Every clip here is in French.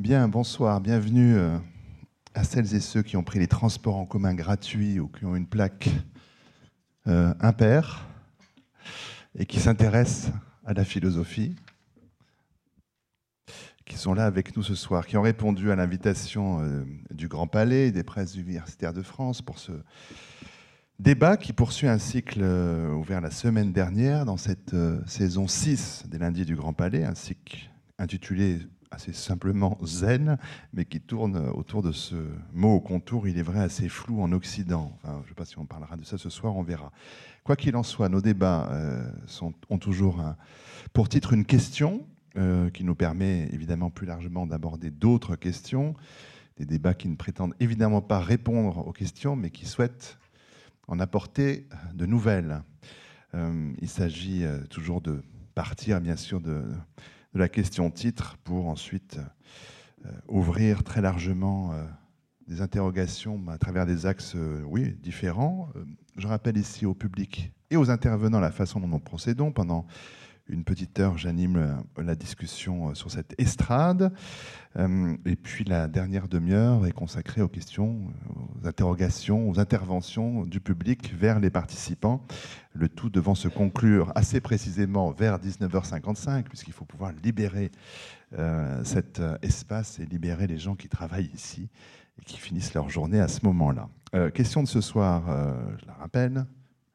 Bien, bonsoir, bienvenue euh, à celles et ceux qui ont pris les transports en commun gratuits ou qui ont une plaque euh, impair et qui s'intéressent à la philosophie, qui sont là avec nous ce soir, qui ont répondu à l'invitation euh, du Grand Palais des presses universitaires de France pour ce débat qui poursuit un cycle euh, ouvert la semaine dernière dans cette saison 6 des lundis du Grand Palais, un cycle intitulé assez simplement zen, mais qui tourne autour de ce mot au contour, il est vrai, assez flou en Occident. Je ne sais pas si on parlera de ça ce soir, on verra. Quoi qu'il en soit, nos débats euh, ont toujours pour titre une question euh, qui nous permet évidemment plus largement d'aborder d'autres questions, des débats qui ne prétendent évidemment pas répondre aux questions, mais qui souhaitent en apporter de nouvelles. Euh, il s'agit toujours de partir, bien sûr, de, de la question titre pour ensuite euh, ouvrir très largement euh, des interrogations à travers des axes euh, oui, différents. Je rappelle ici au public et aux intervenants la façon dont nous procédons. Pendant une petite heure, j'anime la discussion euh, sur cette estrade. Euh, et puis la dernière demi-heure est consacrée aux questions, euh, aux interrogations, aux interventions du public vers les participants. Le tout devant se conclure assez précisément vers 19h55, puisqu'il faut pouvoir libérer cet espace et libérer les gens qui travaillent ici et qui finissent leur journée à ce moment-là. Question de ce soir, je la rappelle,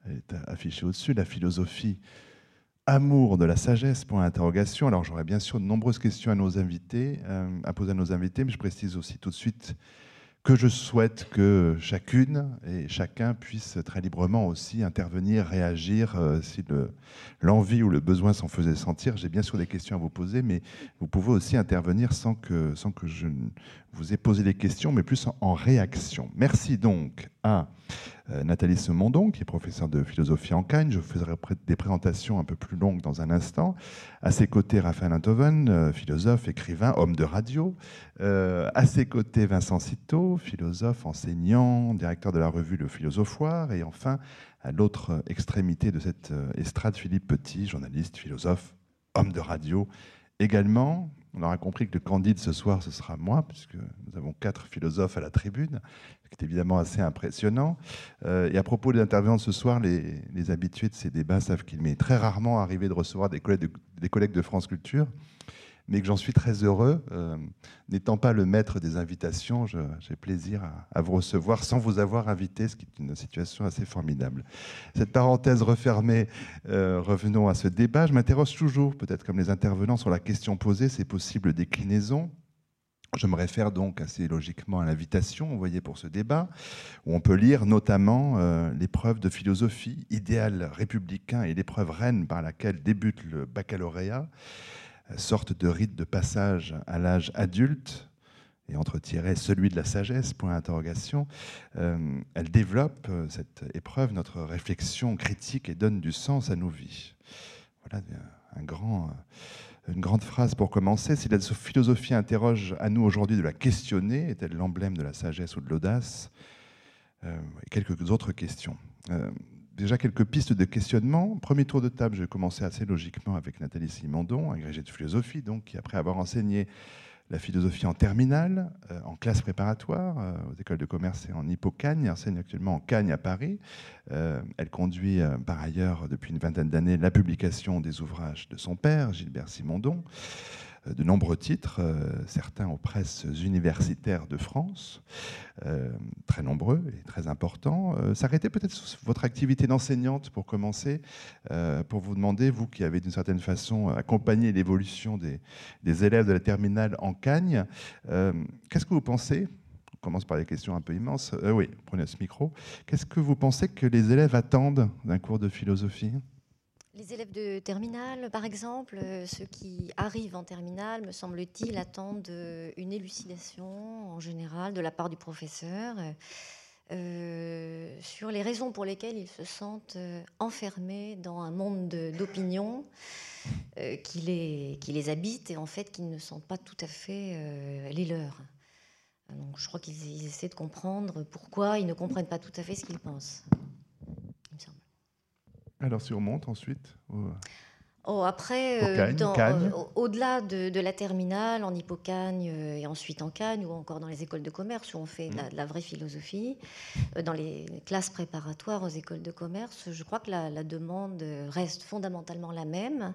elle est affichée au-dessus, la philosophie amour de la sagesse, point d'interrogation. Alors j'aurais bien sûr de nombreuses questions à nos invités, euh, à poser à nos invités, mais je précise aussi tout de suite que je souhaite que chacune et chacun puisse très librement aussi intervenir, réagir euh, si le- l'envie ou le besoin s'en faisait sentir. J'ai bien sûr des questions à vous poser, mais vous pouvez aussi intervenir sans que, sans que je vous ai posé les questions, mais plus en, réaction. Merci donc à euh, Nathalie Semondon, qui est professeure de philosophie en Cagne. Je ferai des présentations un peu plus longues dans un instant. À ses côtés, Raphaël Enthoven, euh, philosophe, écrivain, homme de radio. Euh, à ses côtés, Vincent Citeau, philosophe, enseignant, directeur de la revue Le Philosophoire. Et enfin, à l'autre extrémité de cette euh, estrade, Philippe Petit, journaliste, philosophe, homme de radio également. On aura compris que le candide ce soir, ce sera moi, puisque nous avons quatre philosophes à la tribune, ce qui est évidemment assez impressionnant. Euh, et à propos des intervenants de ce soir, les, habitués de ces débats savent qu'il m'est très rarement arrivé de recevoir de, des collègues de France Culture, mais que j'en suis très heureux. Euh, N'étant pas le maître des invitations, j'ai plaisir à, vous recevoir sans vous avoir invité, ce qui est une situation assez formidable. Cette parenthèse refermée, euh, revenons à ce débat. Je m'interroge toujours, peut-être comme les intervenants, sur la question posée, ces possibles déclinaisons. Je me réfère donc assez logiquement à l'invitation envoyée pour ce débat, où on peut lire notamment euh, l'épreuve de philosophie, idéal républicain et l'épreuve reine par laquelle débute le baccalauréat, sorte de rite de passage à l'âge adulte, et entre tirets celui de la sagesse, point d'interrogation. Euh, elle développe, euh, cette épreuve, notre réflexion critique et donne du sens à nos vies. Voilà euh, une grande phrase pour commencer. Si la philosophie interroge à nous aujourd'hui de la questionner, est-elle l'emblème de la sagesse ou de l'audace? Quelques autres questions. Déjà quelques pistes de questionnement. Premier tour de table, je vais commencer assez logiquement avec Nathalie Simondon, agrégée de philosophie, donc qui après avoir enseigné la philosophie en terminale, euh, en classe préparatoire, euh, aux écoles de commerce et en Hippocagne, enseigne actuellement en Cagne à Paris. Euh, elle conduit par ailleurs depuis une vingtaine d'années la publication des ouvrages de son père, Gilbert Simondon, de nombreux titres, euh, certains aux presses universitaires de France, euh, très nombreux et très importants. Euh, S'arrêter peut-être sur votre activité d'enseignante pour commencer, pour vous demander, vous qui avez d'une certaine façon accompagné l'évolution des, élèves de la terminale en Cagne, qu'est-ce que vous pensez on commence par des questions un peu immenses. Oui, prenez ce micro. Qu'est-ce que vous pensez que les élèves attendent d'un cours de philosophie? Les élèves de terminale, par exemple, euh, ceux qui arrivent en terminale, me semble-t-il, attendent euh, une élucidation en général de la part du professeur euh, sur les raisons pour lesquelles ils se sentent enfermés dans un monde de- d'opinion euh, qui, les, qui les habite et en fait qui ne sentent pas tout à fait les leurs. Donc, je crois qu'ils ils essaient de comprendre pourquoi ils ne comprennent pas tout à fait ce qu'ils pensent. Alors, si on monte ensuite au- Oh, après, euh, au-delà de, la terminale, en Hippocagne euh, et ensuite en Cagne, ou encore dans les écoles de commerce où on fait de la, vraie philosophie, euh, dans les classes préparatoires aux écoles de commerce, je crois que la, demande reste fondamentalement la même,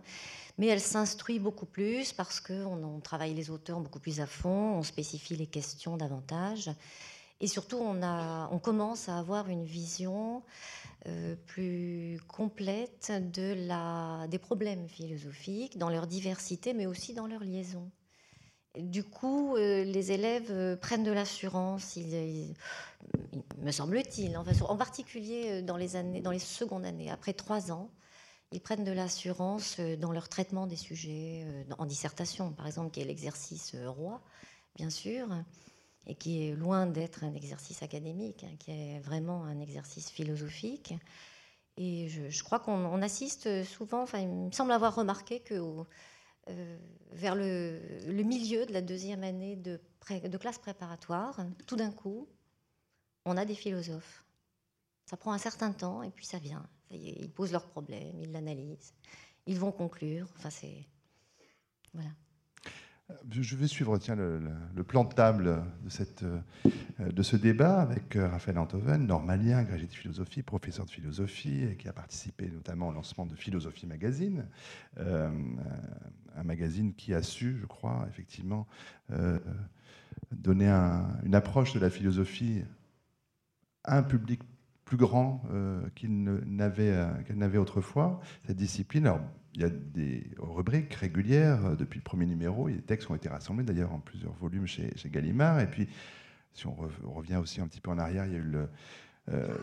mais elle s'instruit beaucoup plus parce qu'on on travaille les auteurs beaucoup plus à fond, on spécifie les questions davantage, et surtout on, commence à avoir une vision euh, plus complète des problèmes philosophiques, dans leur diversité, mais aussi dans leur liaison. Du coup, euh, les élèves euh, prennent de l'assurance, me semble-t-il, en particulier dans les, dans les secondes années, après trois ans, ils prennent de l'assurance dans leur traitement des sujets, en dissertation par exemple, qui est l'exercice roi, bien sûr et qui est loin d'être un exercice académique, hein, qui est vraiment un exercice philosophique. Et je, crois qu'on assiste souvent, enfin, il me semble avoir remarqué que euh, vers le, milieu de la deuxième année de, classe préparatoire, tout d'un coup, on a des philosophes. Ça prend un certain temps et puis ça vient. Ils posent leurs problèmes, ils l'analysent, ils vont conclure. Enfin, c'est. Voilà. Je vais suivre le, plan de table de, euh, ce débat avec euh, Raphaël Antoven, normalien, agrégé de philosophie, professeur de philosophie, et qui a participé notamment au lancement de Philosophie Magazine, euh, un magazine qui a su, je crois, effectivement, donner une approche de la philosophie à un public plus grand qu'il n'avait autrefois, cette discipline. Il y a des rubriques régulières euh, depuis le premier numéro. Des textes ont été rassemblés d'ailleurs en plusieurs volumes chez, Gallimard. Et puis, si on, revient aussi un petit peu en arrière, il y a eu le, euh,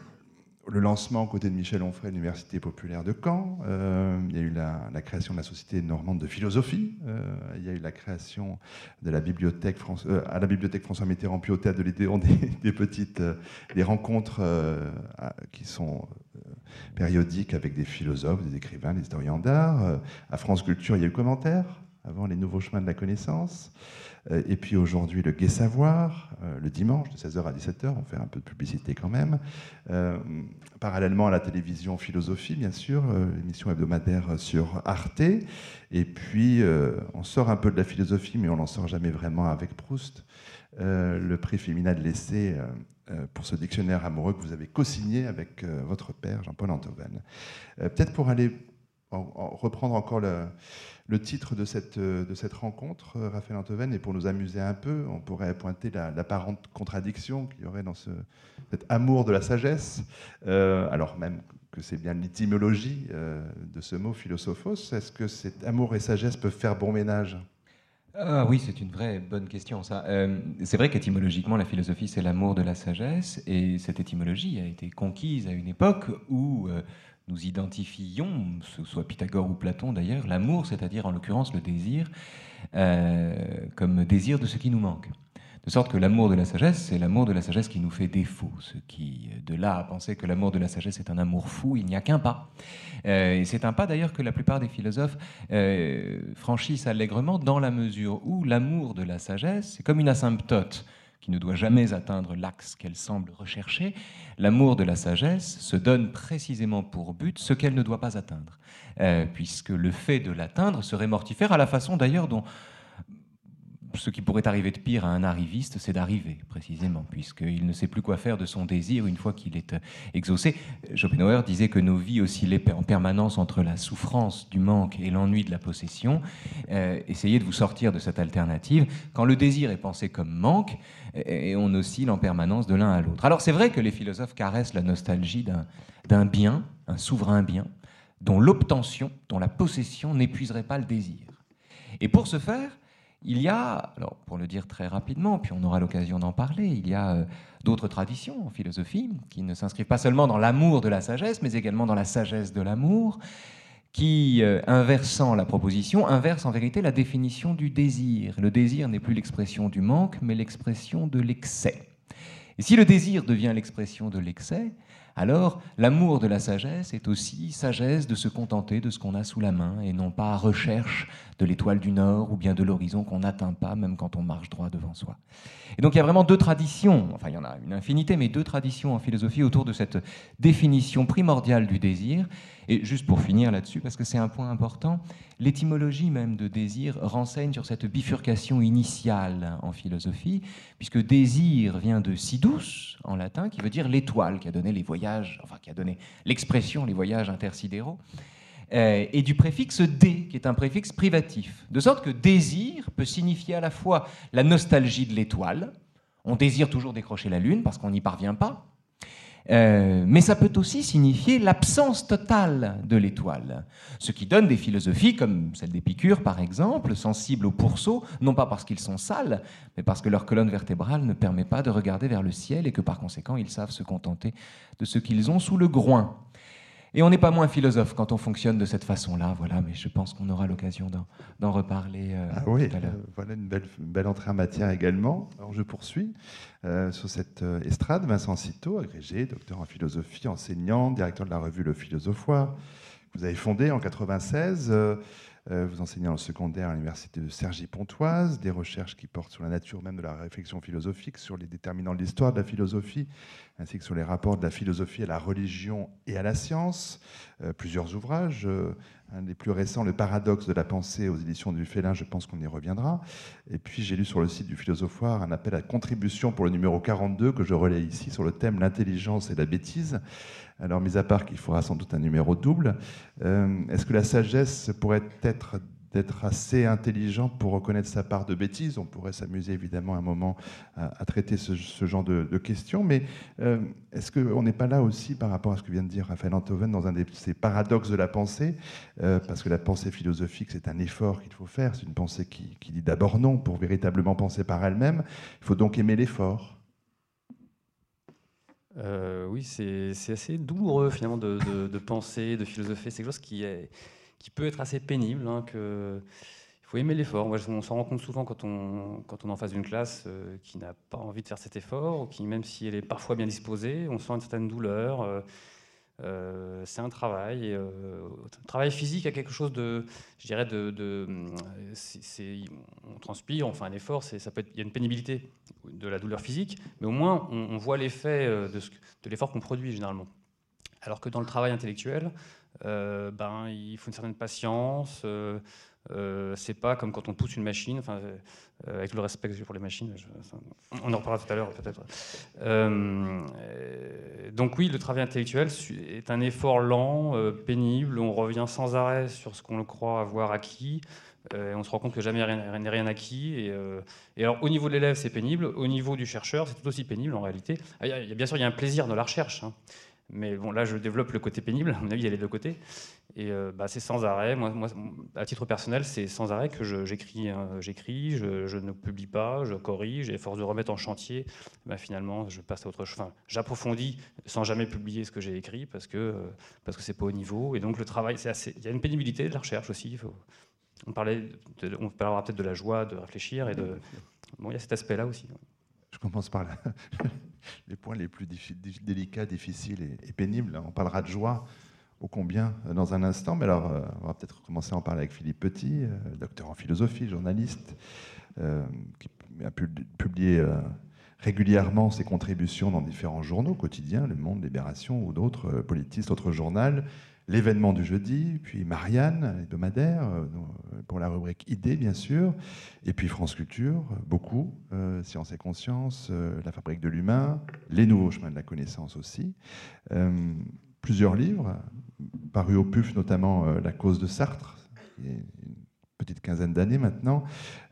le lancement aux côtés de Michel Onfray de l'Université populaire de Caen. Euh, il y a eu la, création de la Société normande de philosophie. Euh, il y a eu la création de la bibliothèque euh, à la bibliothèque François Mitterrand, puis au théâtre de l'Idéon, des, petites des rencontres qui sont périodiques avec des philosophes, des écrivains, des historiens d'art. à France Culture, il y a eu commentaires avant les nouveaux chemins de la connaissance. Euh, et puis aujourd'hui, le Gai Savoir, euh, le dimanche de 16h à 17h, on fait un peu de publicité quand même. Euh, parallèlement à la télévision Philosophie, bien sûr, émission hebdomadaire sur Arte. Et puis, on sort un peu de la philosophie, mais on n'en sort jamais vraiment avec Proust. le prix Féminin de l'essai pour ce dictionnaire amoureux que vous avez co-signé avec votre père, Jean-Paul Antoven. Peut-être pour aller reprendre encore le le titre de cette, de cette rencontre, euh, Raphaël Antoven, et pour nous amuser un peu, on pourrait pointer l'apparente contradiction qu'il y aurait dans ce, cet amour de la sagesse, euh, alors même que c'est bien l'étymologie euh, de ce mot philosophos. Est-ce que cet amour et sagesse peuvent faire bon ménage? Ah oui, c'est une vraie bonne question. C'est vrai qu'étymologiquement, la philosophie c'est l'amour de la sagesse, et cette étymologie a été conquise à une époque où nous identifions, ce soit Pythagore ou Platon d'ailleurs, l'amour, c'est-à-dire en l'occurrence le désir, euh, comme désir de ce qui nous manque. De sorte que l'amour de la sagesse, c'est l'amour de la sagesse qui nous fait défaut. Ce qui, de là à penser que l'amour de la sagesse est un amour fou, il n'y a qu'un pas. Euh, et c'est un pas d'ailleurs que la plupart des philosophes euh, franchissent allègrement dans la mesure où l'amour de la sagesse, c'est comme une asymptote qui ne doit jamais atteindre l'axe qu'elle semble rechercher, l'amour de la sagesse se donne précisément pour but ce qu'elle ne doit pas atteindre, euh, puisque le fait de l'atteindre serait mortifère à la façon d'ailleurs dont ce qui pourrait arriver de pire à un arriviste, c'est d'arriver, précisément, puisqu'il ne sait plus quoi faire de son désir une fois qu'il est euh, exaucé. Schopenhauer disait que nos vies oscillaient en permanence entre la souffrance du manque et l'ennui de la possession. Euh, essayez de vous sortir de cette alternative. Quand le désir est pensé comme manque, et on oscille en permanence de l'un à l'autre. Alors c'est vrai que les philosophes caressent la nostalgie d'un bien, un souverain bien, dont l'obtention, dont la possession n'épuiserait pas le désir. Et pour ce faire, il y a, alors pour le dire très rapidement, puis on aura l'occasion d'en parler, il y a euh, d'autres traditions en philosophie qui ne s'inscrivent pas seulement dans l'amour de la sagesse, mais également dans la sagesse de l'amour, qui, euh, inversant la proposition, inverse en vérité la définition du désir. Le désir n'est plus l'expression du manque, mais l'expression de l'excès. Et si le désir devient l'expression de l'excès, alors l'amour de la sagesse est aussi sagesse de se contenter de ce qu'on a sous la main et non pas recherche de l'étoile du Nord ou bien de l'horizon qu'on n'atteint pas même quand on marche droit devant soi. Et donc il y a vraiment deux traditions, enfin il y en a une infinité, mais deux traditions en philosophie autour de cette définition primordiale du désir. Et juste pour finir là-dessus, parce que c'est un point important, l'étymologie même de désir renseigne sur cette bifurcation initiale en philosophie, puisque désir vient de sidus en latin, qui veut dire l'étoile, qui a donné les voyages, enfin qui a donné l'expression les voyages intersidéraux, et du préfixe dé, qui est un préfixe privatif. De sorte que désir peut signifier à la fois la nostalgie de l'étoile, on désire toujours décrocher la lune parce qu'on n'y parvient pas, euh, mais ça peut aussi signifier l'absence totale de l'étoile. Ce qui donne des philosophies comme celle d'Épicure, par exemple, sensibles aux pourceaux, non pas parce qu'ils sont sales, mais parce que leur colonne vertébrale ne permet pas de regarder vers le ciel et que par conséquent ils savent se contenter de ce qu'ils ont sous le groin. Et on n'est pas moins philosophe quand on fonctionne de cette façon-là, voilà, mais je pense qu'on aura l'occasion d'en reparler euh, ah oui, tout à l'heure. Euh, voilà une belle, belle, entrée en matière également. Alors je poursuis euh, sur cette estrade. Vincent Citeau, agrégé, docteur en philosophie, enseignant, directeur de la revue Le Philosophoire. Vous avez fondé en 96 euh, vous enseignez en secondaire à l'université de Cergy-Pontoise, des recherches qui portent sur la nature même de la réflexion philosophique, sur les déterminants de l'histoire de la philosophie, ainsi que sur les rapports de la philosophie à la religion et à la science. Euh, plusieurs ouvrages, euh, un des plus récents, Le paradoxe de la pensée aux éditions du Félin, je pense qu'on y reviendra. Et puis j'ai lu sur le site du Philosophoire un appel à contribution pour le numéro 42 que je relais ici sur le thème L'intelligence et la bêtise. Alors, mis à part qu'il faudra sans doute un numéro double, euh, est-ce que la sagesse pourrait être d'être assez intelligent pour reconnaître sa part de bêtise. On pourrait s'amuser évidemment un moment à, traiter ce, genre de, questions, mais euh, est-ce qu'on n'est pas là aussi par rapport à ce que vient de dire Raphaël Antoven dans un de ces paradoxes de la pensée? Euh, Parce que la pensée philosophique, c'est un effort qu'il faut faire, c'est une pensée qui, dit d'abord non pour véritablement penser par elle-même. Il faut donc aimer l'effort. Euh, oui, c'est assez douloureux finalement de, penser, de philosopher. C'est quelque chose qui, est, qui peut être assez pénible. Hein, il faut aimer l'effort. On s'en rend compte souvent quand on, est en face d'une classe euh, qui n'a pas envie de faire cet effort, ou qui, même si elle est parfois bien disposée, on sent une certaine douleur. Euh, euh, c'est un travail. Un travail physique a quelque chose de, je dirais, de, on transpire, on fait un effort, il y a une pénibilité de la douleur physique, mais au moins on, voit l'effet de l'effort qu'on produit généralement. Alors que dans le travail intellectuel, ben, il faut une certaine patience. Euh, c'est pas comme quand on pousse une machine, enfin, euh, avec le respect que j'ai pour les machines, on en reparlera tout à l'heure peut-être. Euh, donc oui, le travail intellectuel est un effort lent, pénible, on revient sans arrêt sur ce qu'on croit avoir acquis, et on se rend compte que jamais rien n'est rien acquis. Et, et, alors au niveau de l'élève, c'est pénible, au niveau du chercheur, c'est tout aussi pénible en réalité. Ah, il y a, bien sûr, il y a un plaisir dans la recherche. Hein. Mais bon, là, je développe le côté pénible. À mon avis, il y a les deux côtés. Et euh, bah, c'est sans arrêt. Moi, moi, à titre personnel, c'est sans arrêt que j'écris. Hein. j'écris, je, ne publie pas, je corrige. Et force de remettre en chantier, bah, finalement, je passe à autre chose. Enfin, j'approfondis sans jamais publier ce que j'ai écrit parce que euh, parce que c'est pas au niveau. Et donc le travail, c'est assez. Il y a une pénibilité de la recherche aussi. Il faut, on parlait, on parlera peut-être de la joie de réfléchir et de. Bon, il y a cet aspect-là aussi. Je commence par les points les plus délicats, difficiles et, pénibles. On parlera de joie ô combien euh, dans un instant. Mais alors, euh, on va peut-être commencer à en parler avec Philippe Petit, euh, docteur en philosophie, journaliste, qui a pu publier régulièrement ses contributions dans différents journaux quotidiens, Le Monde, Libération ou d'autres, Politistes, autres journaux l'événement du jeudi, puis Marianne, hebdomadaire, euh, pour la rubrique Idées, bien sûr, et puis France Culture, beaucoup, euh, Science et Conscience, euh, La fabrique de l'humain, Les nouveaux chemins de la connaissance aussi. plusieurs livres, parus au PUF, notamment La cause de Sartre, petite quinzaine d'années maintenant.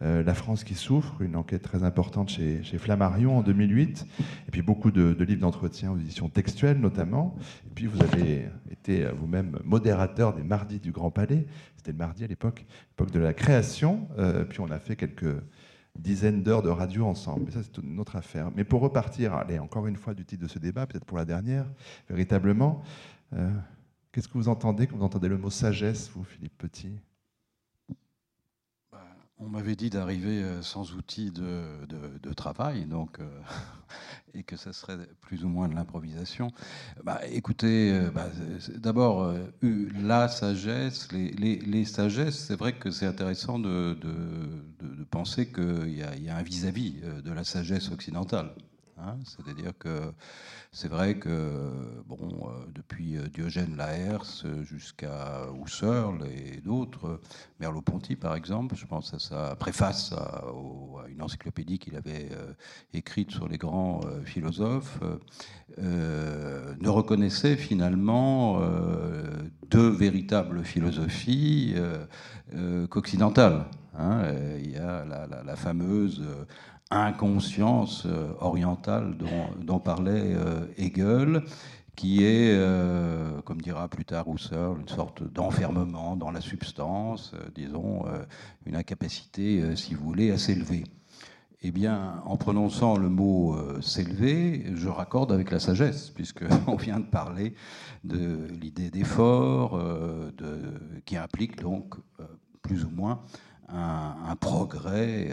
Euh, la France qui souffre, une enquête très importante chez, Flammarion en 2008, et puis beaucoup de, livres d'entretien aux éditions textuelles notamment. Et puis vous avez été vous-même modérateur des mardis du Grand Palais, c'était le mardi à l'époque, l'époque de la création, euh, puis on a fait quelques dizaines d'heures de radio ensemble. Mais ça, c'est une autre affaire. Mais pour repartir, allez, encore une fois du titre de ce débat, peut-être pour la dernière, véritablement, euh, qu'est-ce que vous entendez quand vous entendez le mot sagesse, vous, Philippe Petit? On m'avait dit d'arriver euh, sans outils de, travail, euh, et que ça serait plus ou moins de l'improvisation. Bah, écoutez, euh, bah, d'abord, la sagesse, les, les, sagesses, c'est vrai que c'est intéressant de, penser qu'il y, a un vis-à-vis -vis de la sagesse occidentale. Hein. C'est-à-dire que c'est vrai que bon, euh, depuis euh, Diogène Laërce jusqu'à Husserl et d'autres, Merleau-Ponty par exemple, je pense à sa préface à, une encyclopédie qu'il avait euh, écrite sur les grands philosophes, ne reconnaissait finalement deux véritables philosophies qu'occidentales. Hein. Il y a la, la fameuse inconscience euh, orientale dont, parlait euh, Hegel, qui est, euh, comme dira plus tard Husserl, une sorte d'enfermement dans la substance, disons, une incapacité, si vous voulez, à s'élever. Eh bien, en prononçant le mot s'élever, je raccorde avec la sagesse, puisqu'on vient de parler de l'idée d'effort, qui implique donc plus ou moins un progrès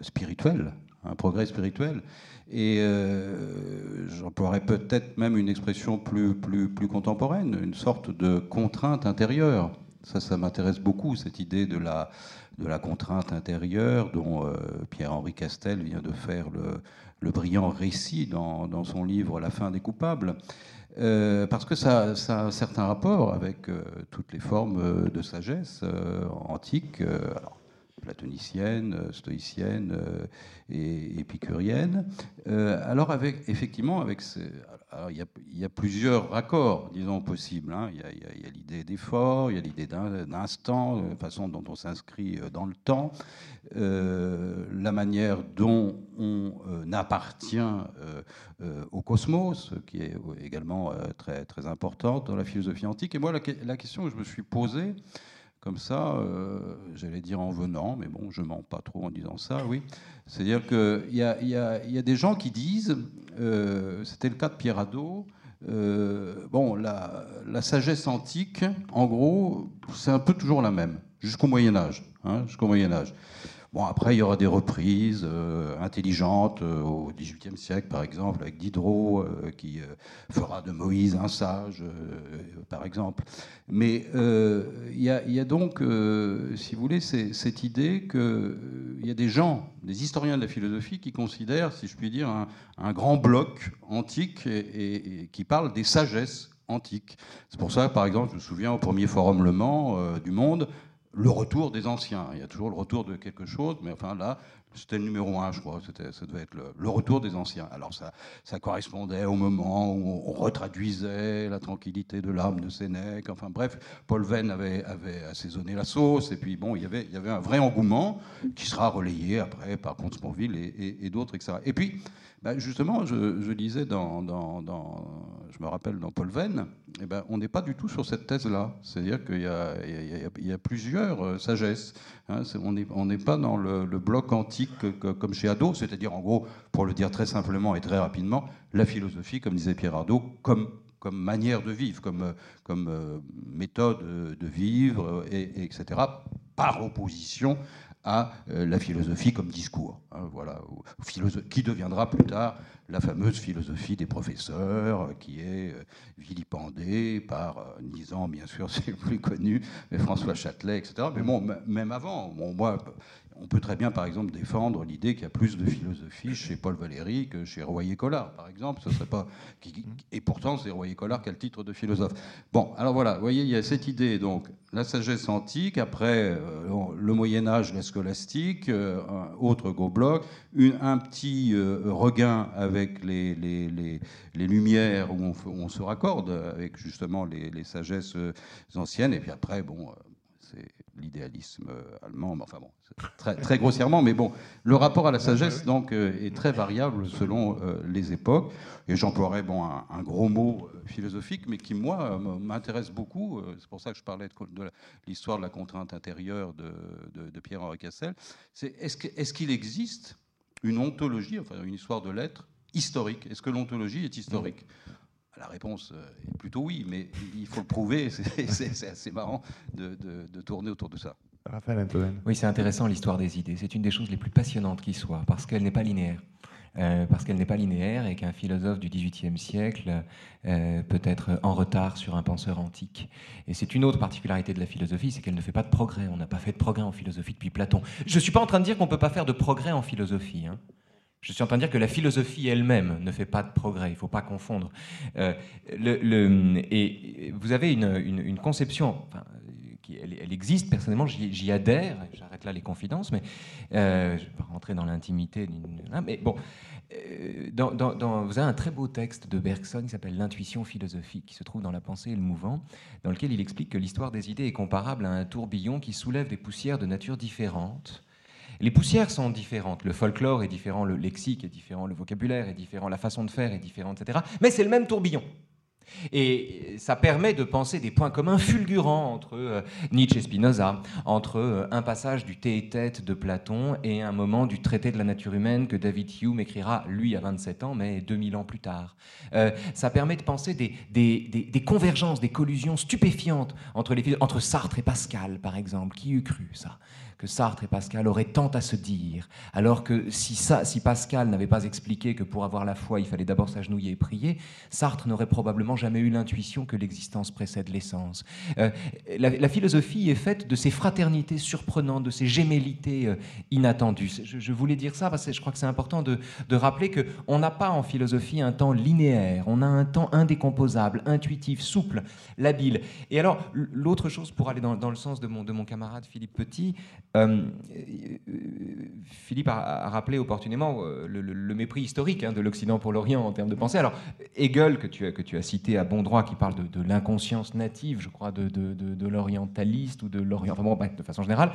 spirituel un progrès spirituel. Et euh, j'emploierais peut-être même une expression plus, plus, contemporaine, une sorte de contrainte intérieure. Ça, ça m'intéresse beaucoup, cette idée de la, de la contrainte intérieure dont euh, Pierre-Henri Castel vient de faire le, le brillant récit dans, dans, son livre La fin des coupables. Euh, parce que ça, a un certain rapport avec toutes les formes de sagesse antique. Platonicienne, euh, stoïcienne euh, et épicurienne. Euh, alors, avec, effectivement, avec il, y a, plusieurs raccords, disons, possibles. Hein. Il y a, l'idée d'effort, il y a l'idée d'instant, la façon dont on s'inscrit dans le temps, la manière dont on appartient au cosmos, qui est également très, très importante dans la philosophie antique. Et moi, la, la question que je me suis posée, comme ça, euh, j'allais dire en venant, mais bon, je mens pas trop en disant ça, oui. C'est-à-dire qu'il y, y, y a, des gens qui disent, euh, c'était le cas de Pierre Hadot, euh, bon, la, la, sagesse antique, en gros, c'est un peu toujours la même, jusqu'au Moyen Âge. Hein, jusqu'au Moyen Âge. Bon, après, il y aura des reprises euh, intelligentes euh, au XVIIIe siècle, par exemple, avec Diderot, euh, qui fera de Moïse un sage, par exemple. Mais il y, a donc, si vous voulez, cette idée qu'il y a des gens, des historiens de la philosophie, qui considèrent, si je puis dire, un, grand bloc antique et, qui parle des sagesses antiques. C'est pour ça, par exemple, je me souviens au premier forum Le Mans du Monde, le retour des anciens. Il y a toujours le retour de quelque chose, mais enfin là, c'était le numéro un, je crois. Ça devait être le, retour des anciens. Alors ça, correspondait au moment où on retraduisait la tranquillité de l'âme de Sénèque. Enfin bref, Paul Venn avait, assaisonné la sauce. Et puis bon, il y avait, un vrai engouement qui sera relayé après par Comte Sponville et, et d'autres, etc. Et puis, bah, justement, je, lisais dans, je me rappelle dans Paul Venn, eh ben, on n'est pas du tout sur cette thèse-là. C'est-à-dire qu'il y, a plusieurs euh, sagesses. On n'est pas dans le, bloc antique comme chez Hadot, c'est-à-dire en gros, pour le dire très simplement et très rapidement, la philosophie, comme disait Pierre Hadot, comme manière de vivre, comme, euh, méthode de vivre, et, etc., par opposition à euh, la philosophie comme discours. Hein, voilà, qui deviendra plus tard la fameuse philosophie des professeurs, qui est euh, vilipendée par, euh, disant bien sûr c'est le plus connu, mais François Châtelet, etc. Mais bon, même avant, bon, moi, on peut très bien, par exemple, défendre l'idée qu'il y a plus de philosophie chez Paul Valéry que chez Royer-Collard, par exemple. Ce serait pas... Et pourtant, c'est Royer-Collard qui a le titre de philosophe. Bon, alors voilà, vous voyez, il y a cette idée, donc, la sagesse antique, après euh, le Moyen-Âge, la scolastique, euh, autre gros bloc, un petit euh, regain avec les Lumières, où on, on, se raccorde avec justement les, sagesses anciennes, et puis après, bon, c'est l'idéalisme allemand, mais enfin bon, très, très, grossièrement, mais bon, le rapport à la sagesse donc euh, est très variable selon euh, les époques. Et j'emploierais bon un, gros mot euh, philosophique, mais qui moi m'intéresse beaucoup. C'est pour ça que je parlais de, l'histoire de la contrainte intérieure de, de, Pierre-Henri Cassel. C'est est-ce qu'il existe une ontologie, enfin une histoire de l'être historique? Est-ce que l'ontologie est historique? La réponse est plutôt oui, mais il faut le prouver. C'est assez marrant de, de, tourner autour de ça. Raphaël Oui, c'est intéressant l'histoire des idées. C'est une des choses les plus passionnantes qui soit, parce qu'elle n'est pas linéaire. euh, parce qu'elle n'est pas linéaire et qu'un philosophe du XVIIIe siècle euh, peut être en retard sur un penseur antique. Et c'est une autre particularité de la philosophie, c'est qu'elle ne fait pas de progrès. On n'a pas fait de progrès en philosophie depuis Platon. Je ne suis pas en train de dire qu'on ne peut pas faire de progrès en philosophie. Hein. Je suis en train de dire que la philosophie elle-même ne fait pas de progrès, il ne faut pas confondre. Euh, et vous avez une, conception, qui, elle, existe, personnellement, j'y adhère, j'arrête là les confidences, mais euh, je ne vais pas rentrer dans l'intimité. Mais bon, euh, vous avez un très beau texte de Bergson qui s'appelle L'intuition philosophique, qui se trouve dans La pensée et le mouvant, dans lequel il explique que l'histoire des idées est comparable à un tourbillon qui soulève des poussières de nature différente les poussières sont différentes, le folklore est différent, le lexique est différent, le vocabulaire est différent, la façon de faire est différente, etc. Mais c'est le même tourbillon. Et ça permet de penser des points communs fulgurants entre euh, Nietzsche et Spinoza, entre euh, un passage du Thé et Tête de Platon et un moment du traité de la nature humaine que David Hume écrira, lui, à 27 ans, mais 2000 ans plus tard. Euh, ça permet de penser des, convergences, des collusions stupéfiantes entre Sartre et Pascal, par exemple. Qui eût cru ça? Que Sartre et Pascal auraient tant à se dire, alors que si, Pascal n'avait pas expliqué que pour avoir la foi, il fallait d'abord s'agenouiller et prier, Sartre n'aurait probablement jamais eu l'intuition que l'existence précède l'essence. Euh, la, philosophie est faite de ces fraternités surprenantes, de ces gémellités euh, inattendues. Je, voulais dire ça parce que je crois que c'est important de, de rappeler qu'on n'a pas en philosophie un temps linéaire, on a un temps indécomposable, intuitif, souple, labile. Et alors, l'autre chose, pour aller dans, le sens de mon camarade Philippe Petit, euh, Philippe a, rappelé opportunément euh, le, mépris historique hein, de l'Occident pour l'Orient en termes de pensée. Alors, Hegel, que tu as, cité à bon droit, qui parle de, l'inconscience native, je crois, de, l'orientaliste ou de l'orient, enfin bon, de façon générale,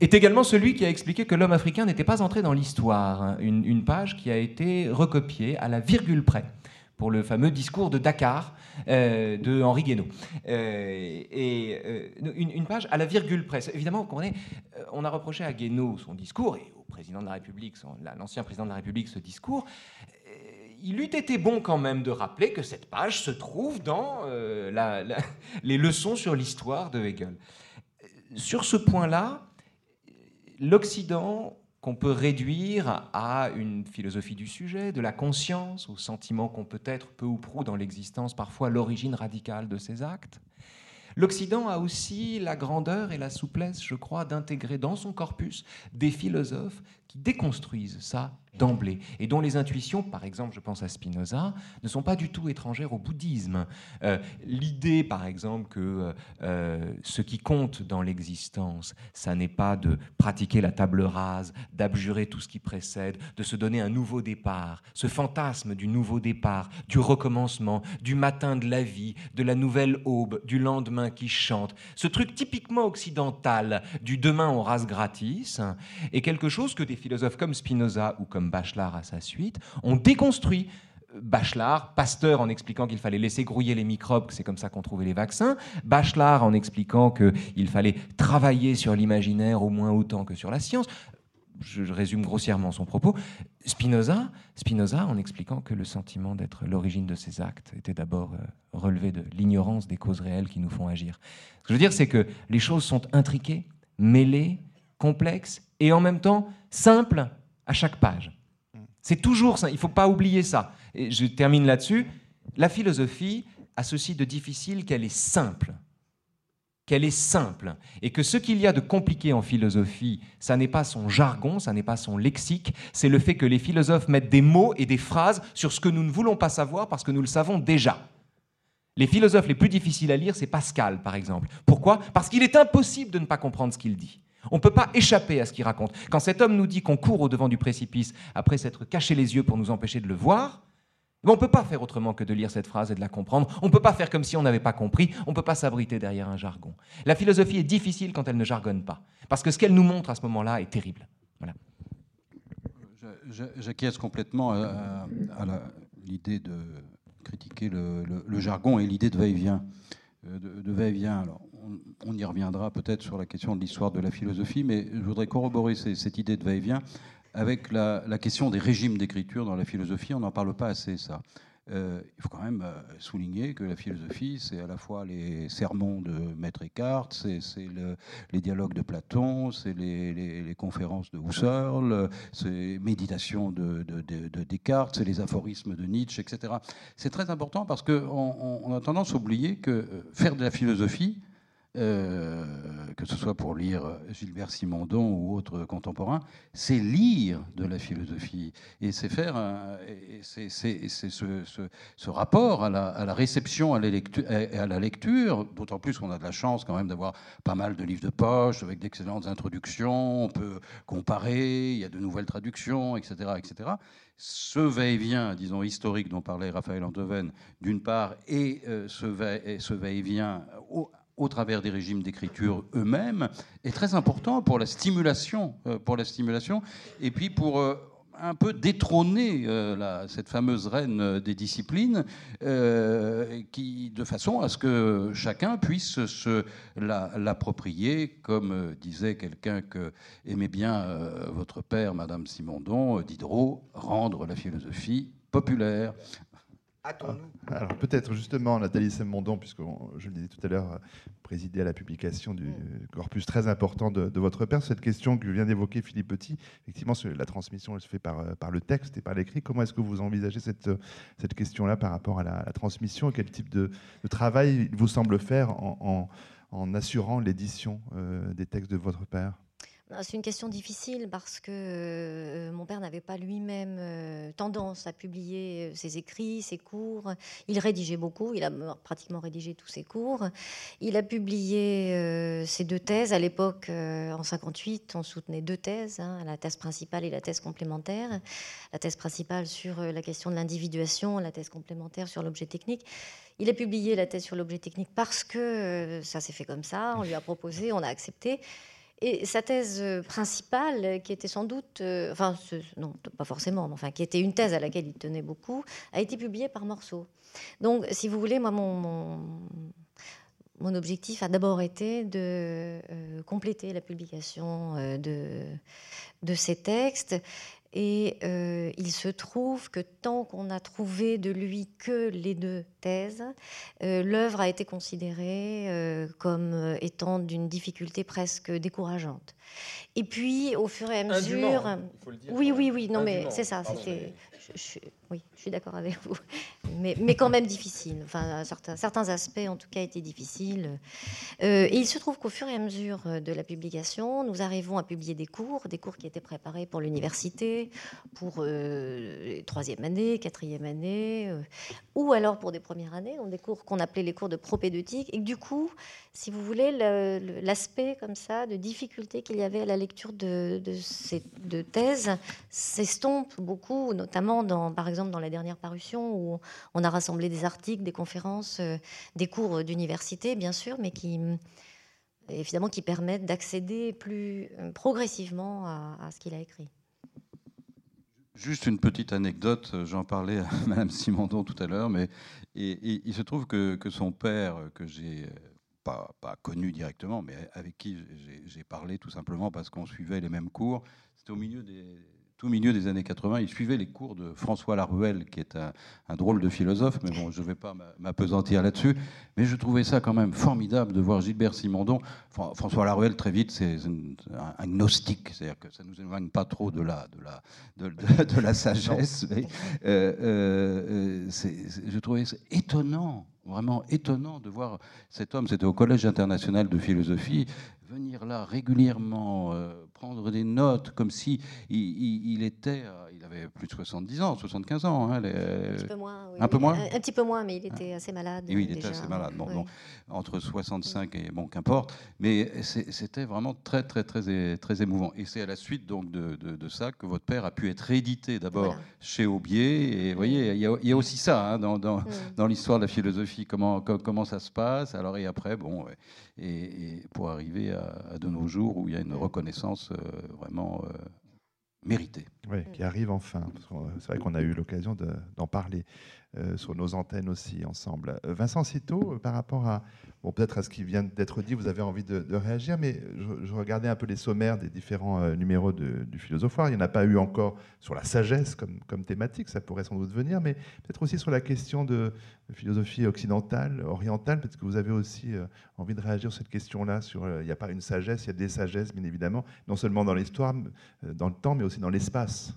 est également celui qui a expliqué que l'homme africain n'était pas entré dans l'histoire. Hein. Une page qui a été recopiée à la virgule près pour le fameux discours de Dakar euh, de Henri Guénaud. Euh, et euh, une, page à la virgule près. Évidemment, on, est, on a reproché à Guénaud son discours et au président de la République, l'ancien président de la République, ce discours. Il eût été bon quand même de rappeler que cette page se trouve dans les leçons sur l'histoire de Hegel. Sur ce point-là, l'Occident qu'on peut réduire à une philosophie du sujet, de la conscience, au sentiment qu'on peut être peu ou prou dans l'existence, parfois l'origine radicale de ces actes. L'Occident a aussi la grandeur et la souplesse, je crois, d'intégrer dans son corpus des philosophes qui déconstruisent ça d'emblée et dont les intuitions, par exemple, je pense à Spinoza, ne sont pas du tout étrangères au bouddhisme. Euh, l'idée, par exemple, que euh, ce qui compte dans l'existence, ça n'est pas de pratiquer la table rase, d'abjurer tout ce qui précède, de se donner un nouveau départ, ce fantasme du nouveau départ, du recommencement, du matin de la vie, de la nouvelle aube, du lendemain qui chante, ce truc typiquement occidental du demain on rase gratis, est quelque chose que des philosophes comme Spinoza ou comme Bachelard à sa suite, ont déconstruit Bachelard, Pasteur en expliquant qu'il fallait laisser grouiller les microbes, que c'est comme ça qu'on trouvait les vaccins, Bachelard en expliquant qu'il fallait travailler sur l'imaginaire au moins autant que sur la science. Je, résume grossièrement son propos. Spinoza, Spinoza en expliquant que le sentiment d'être l'origine de ses actes était d'abord euh, relevé de l'ignorance des causes réelles qui nous font agir. Ce que je veux dire, c'est que les choses sont intriquées, mêlées, complexes et en même temps simples à chaque page. C'est toujours ça, il ne faut pas oublier ça. Et je termine là-dessus. La philosophie a ceci de difficile qu'elle est simple. Qu'elle est simple. Et que ce qu'il y a de compliqué en philosophie, ça n'est pas son jargon, ça n'est pas son lexique, c'est le fait que les philosophes mettent des mots et des phrases sur ce que nous ne voulons pas savoir parce que nous le savons déjà. Les philosophes les plus difficiles à lire, c'est Pascal, par exemple. Pourquoi? Parce qu'il est impossible de ne pas comprendre ce qu'il dit. On ne peut pas échapper à ce qu'il raconte. Quand cet homme nous dit qu'on court au devant du précipice après s'être caché les yeux pour nous empêcher de le voir, on ne peut pas faire autrement que de lire cette phrase et de la comprendre. On ne peut pas faire comme si on n'avait pas compris. On ne peut pas s'abriter derrière un jargon. La philosophie est difficile quand elle ne jargonne pas. Parce que ce qu'elle nous montre à ce moment-là est terrible. Voilà. J'acquiesce complètement à, l'idée de critiquer le, jargon et l'idée de va-et-vient. Euh, de, va-et-vient. Alors, on, y reviendra peut-être sur la question de l'histoire de la philosophie, mais je voudrais corroborer cette idée de va-et-vient avec la, question des régimes d'écriture dans la philosophie. On n'en parle pas assez, ça. Euh, il faut quand même euh, souligner que la philosophie, c'est à la fois les sermons de Maître Eckhart, c'est les dialogues de Platon, c'est les, conférences de Husserl, c'est méditation de, de, Descartes, c'est les aphorismes de Nietzsche, etc. C'est très important parce qu'on on a tendance à oublier que euh, faire de la philosophie, euh, que ce soit pour lire Gilbert Simondon ou autres contemporains, c'est lire de la philosophie. Et c'est faire, c'est ce, rapport à la, réception, à la lecture, à la lecture d'autant plus qu'on a de la chance quand même d'avoir pas mal de livres de poche avec d'excellentes introductions, on peut comparer, il y a de nouvelles traductions, etc. etc. Ce va-et-vient, disons, historique dont parlait Raphaël Antoven, d'une part, et euh, ce va-et-vient au travers des régimes d'écriture eux-mêmes est très important pour la stimulation, euh, pour la stimulation, et puis pour euh, un peu détrôner euh, cette fameuse reine des disciplines, qui, de façon à ce que chacun puisse se l'approprier, comme disait quelqu'un que aimait bien votre père, Madame Simondon, Diderot, rendre la philosophie populaire. Ah, alors peut-être justement Nathalie Semondon, puisque je le disais tout à l'heure, présidé à la publication du mm. corpus très important de, votre père, cette question que vient d'évoquer Philippe Petit, effectivement la transmission elle se fait par, euh, par le texte et par l'écrit. Comment est-ce que vous envisagez cette, cette question-là par rapport à la, transmission Quel type de, travail il vous semble faire en, en, assurant l'édition euh, des textes de votre père? C'est une question difficile parce que euh, mon père n'avait pas lui-même euh, tendance à publier euh, ses écrits, ses cours. Il rédigeait beaucoup, il a pratiquement rédigé tous ses cours. Il a publié ses deux thèses. À l'époque, en 58, on soutenait deux thèses, hein, la thèse principale et la thèse complémentaire. La thèse principale sur la question de l'individuation, la thèse complémentaire sur l'objet technique. Il a publié la thèse sur l'objet technique parce que ça s'est fait comme ça, on lui a proposé, on a accepté. Et sa thèse euh, principale, qui était sans doute, euh, enfin, non, pas forcément, mais enfin, qui était une thèse à laquelle il tenait beaucoup, a été publiée par morceaux. Donc, si vous voulez, moi, mon, mon, objectif a d'abord été de euh, compléter la publication de, de ces textes et euh, il se trouve que tant qu'on n'a trouvé de lui que les deux thèses, euh, l'œuvre a été considérée euh, comme étant d'une difficulté presque décourageante. Et puis, au fur et à mesure, hein, il faut le dire, oui, oui, oui, non, mais c'est ça. C'était, oui, je suis d'accord avec vous, mais, mais, quand même difficile. Enfin, certains, certains aspects, en tout cas, étaient difficiles. Euh, et il se trouve qu'au fur et à mesure de la publication, nous arrivons à publier des cours, des cours qui étaient préparés pour l'université, pour euh, troisième année, quatrième année, euh, ou alors pour des premières années, donc des cours qu'on appelait les cours de propédeutique. Et du coup, si vous voulez, l'aspect comme ça de difficulté qu'il y avait à la lecture de, de ces deux thèses s'estompe beaucoup, notamment dans, par exemple dans la dernière parution où on a rassemblé des articles, des conférences, euh, des cours d'université, bien sûr, mais qui évidemment qui permettent d'accéder plus euh, progressivement à, ce qu'il a écrit. Juste une petite anecdote, j'en parlais à Madame Simondon tout à l'heure, mais il se trouve que, que son père, que j'ai pas, connu directement, mais avec qui j'ai parlé tout simplement parce qu'on suivait les mêmes cours. C'était au milieu des, tout milieu des années 80. Il suivait les cours de François Laruelle, qui est un, drôle de philosophe, mais bon, je ne vais pas m'apesantir là-dessus. Mais je trouvais ça quand même formidable de voir Gilbert Simondon. François Laruelle, très vite, c'est un, gnostique, c'est-à-dire que ça ne nous éloigne pas trop de la, de la, sagesse. Mais, euh, euh, je trouvais ça étonnant vraiment étonnant de voir cet homme, c'était au Collège international de philosophie, venir là régulièrement, euh, prendre des notes comme si il, était, euh, avait plus de 70 ans, 75 ans. Hein, un petit peu moins. un peu moins. Un, petit peu moins, mais il était assez malade. oui, il était assez malade. Bon, entre 65 et bon, qu'importe. Mais c'était vraiment très, très, très, très émouvant. Et c'est à la suite donc de, de, ça que votre père a pu être réédité d'abord chez Aubier. Et vous voyez, il y, a, aussi ça hein, dans, dans, dans l'histoire de la philosophie, comment, comment ça se passe. Alors et après, bon, et, pour arriver à, de nos jours où il y a une reconnaissance euh, vraiment euh, méritée. Oui, qui arrive enfin. C'est vrai qu'on a eu l'occasion de- d'en parler sur nos antennes aussi ensemble. Euh, Vincent Citeau, euh, par rapport à, bon, peut-être à ce qui vient d'être dit, vous avez envie de, réagir, mais je, regardais un peu les sommaires des différents euh, numéros du philosophoire. Il n'y en a pas eu encore sur la sagesse comme, thématique, ça pourrait sans doute venir, mais peut-être aussi sur la question de philosophie occidentale, orientale, peut-être que vous avez aussi euh, envie de réagir sur cette question-là. Sur, euh, il n'y a pas une sagesse, il y a des sagesses, bien évidemment, non seulement dans l'histoire, euh, dans le temps, mais aussi dans l'espace.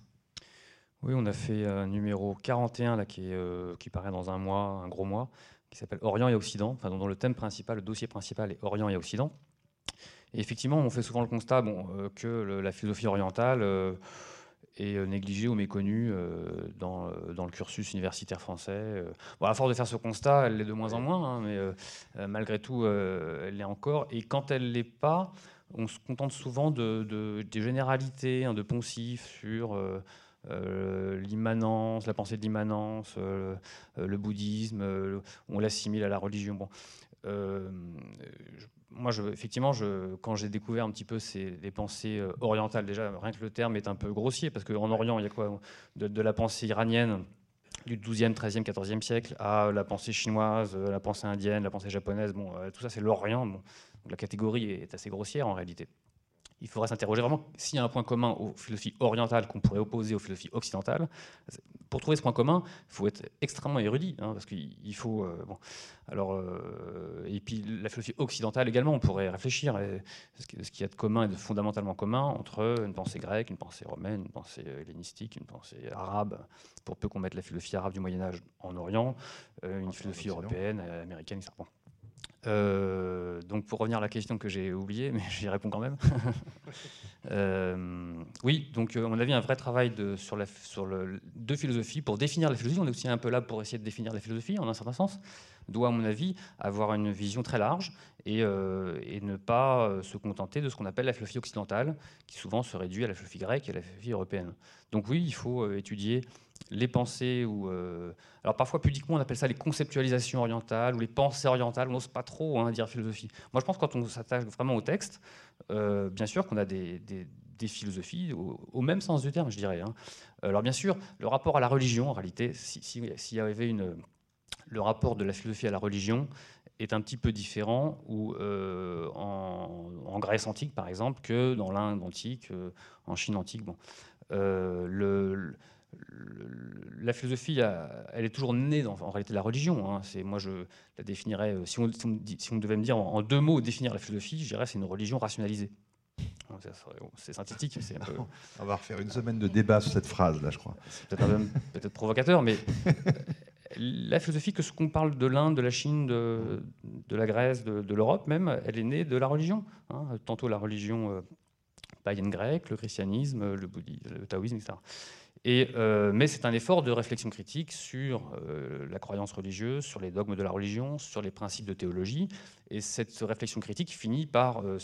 Oui, on a fait un numéro 41 là, qui, est, euh, qui paraît dans un mois, un gros mois, qui s'appelle Orient et Occident, enfin, dont le thème principal, le dossier principal est Orient et Occident. Et effectivement, on fait souvent le constat bon, euh, que le- la philosophie orientale euh, est euh, négligée ou méconnue euh, dans, euh, dans le cursus universitaire français. euh. Bon, à force de faire ce constat, elle l'est de moins en moins, hein, mais euh, euh, malgré tout, euh, elle l'est encore. Et quand elle ne l'est pas, on se contente souvent de, de- des généralités, hein, de poncifs sur euh, l'immanence, la pensée de l'immanence, euh, euh, le bouddhisme, euh, on l'assimile à la religion. Bon, je- moi, je, effectivement, je, quand j'ai découvert un petit peu ces, les pensées orientales, déjà, rien que le terme est un peu grossier, parce qu'en Orient, il y a quoi de, de la pensée iranienne du 12e, 13e, 14e siècle à la pensée chinoise, la pensée indienne, la pensée japonaise. Bon, tout ça, c'est l'Orient. Bon. La catégorie est assez grossière en réalité. Il faudrait s'interroger vraiment s'il y a un point commun aux philosophies orientales qu'on pourrait opposer aux philosophies occidentales. Pour trouver ce point commun, il faut être extrêmement érudit, hein, parce qu'il il faut. euh, bon, alors, euh, et puis la philosophie occidentale également, on pourrait réfléchir à ce qu'il y a de commun et de fondamentalement commun entre une pensée grecque, une pensée romaine, une pensée hellénistique, une pensée arabe, pour peu qu'on mette la philosophie arabe du Moyen Âge en Orient, euh, une philosophie européenne, américaine, etc. Bon. Euh, donc pour revenir à la question que j'ai oubliée, mais j'y réponds quand même. Euh, oui, donc euh, à mon avis, un vrai travail de, sur, la, sur le, de philosophie pour définir la philosophie. On est aussi un peu là pour essayer de définir la philosophie, en un certain sens. Doit, à mon avis, avoir une vision très large et, euh, et ne pas se contenter de ce qu'on appelle la philosophie occidentale, qui souvent se réduit à la philosophie grecque et à la philosophie européenne. Donc oui, il faut étudier les pensées ou euh, alors parfois pudiquement on appelle ça les conceptualisations orientales ou les pensées orientales. On n'ose pas trop hein, dire philosophie. Moi, je pense que quand on s'attache vraiment au texte, euh, bien sûr qu'on a des, philosophies au, même sens du terme, je dirais. hein. Alors bien sûr, le rapport à la religion, en réalité, si- si- s'il y avait une, le rapport de la philosophie à la religion est un petit peu différent ou euh, en, Grèce antique, par exemple, que dans l'Inde antique, en Chine antique. Bon. Le- le- la philosophie, elle est toujours née dans, en réalité de la religion. hein. C'est, moi, je la définirais, euh, si on, si on me dit- si on devait me dire en, en deux mots définir la philosophie, je dirais c'est une religion rationalisée. C'est synthétique, c'est peu, On va refaire une semaine de débat sur cette phrase, là, je crois. c'est peut-être provocateur, mais la philosophie, que ce qu'on parle de l'Inde, de la Chine, de, de la Grèce, de, de l'Europe même, elle est née de la religion. hein. Tantôt la religion euh, païenne grecque, le christianisme, le bouddhisme, le taoïsme, etc. Euh, mais c'est un effort de réflexion critique sur euh, la croyance religieuse, sur les dogmes de la religion, sur les principes de théologie. Et cette réflexion critique finit par euh,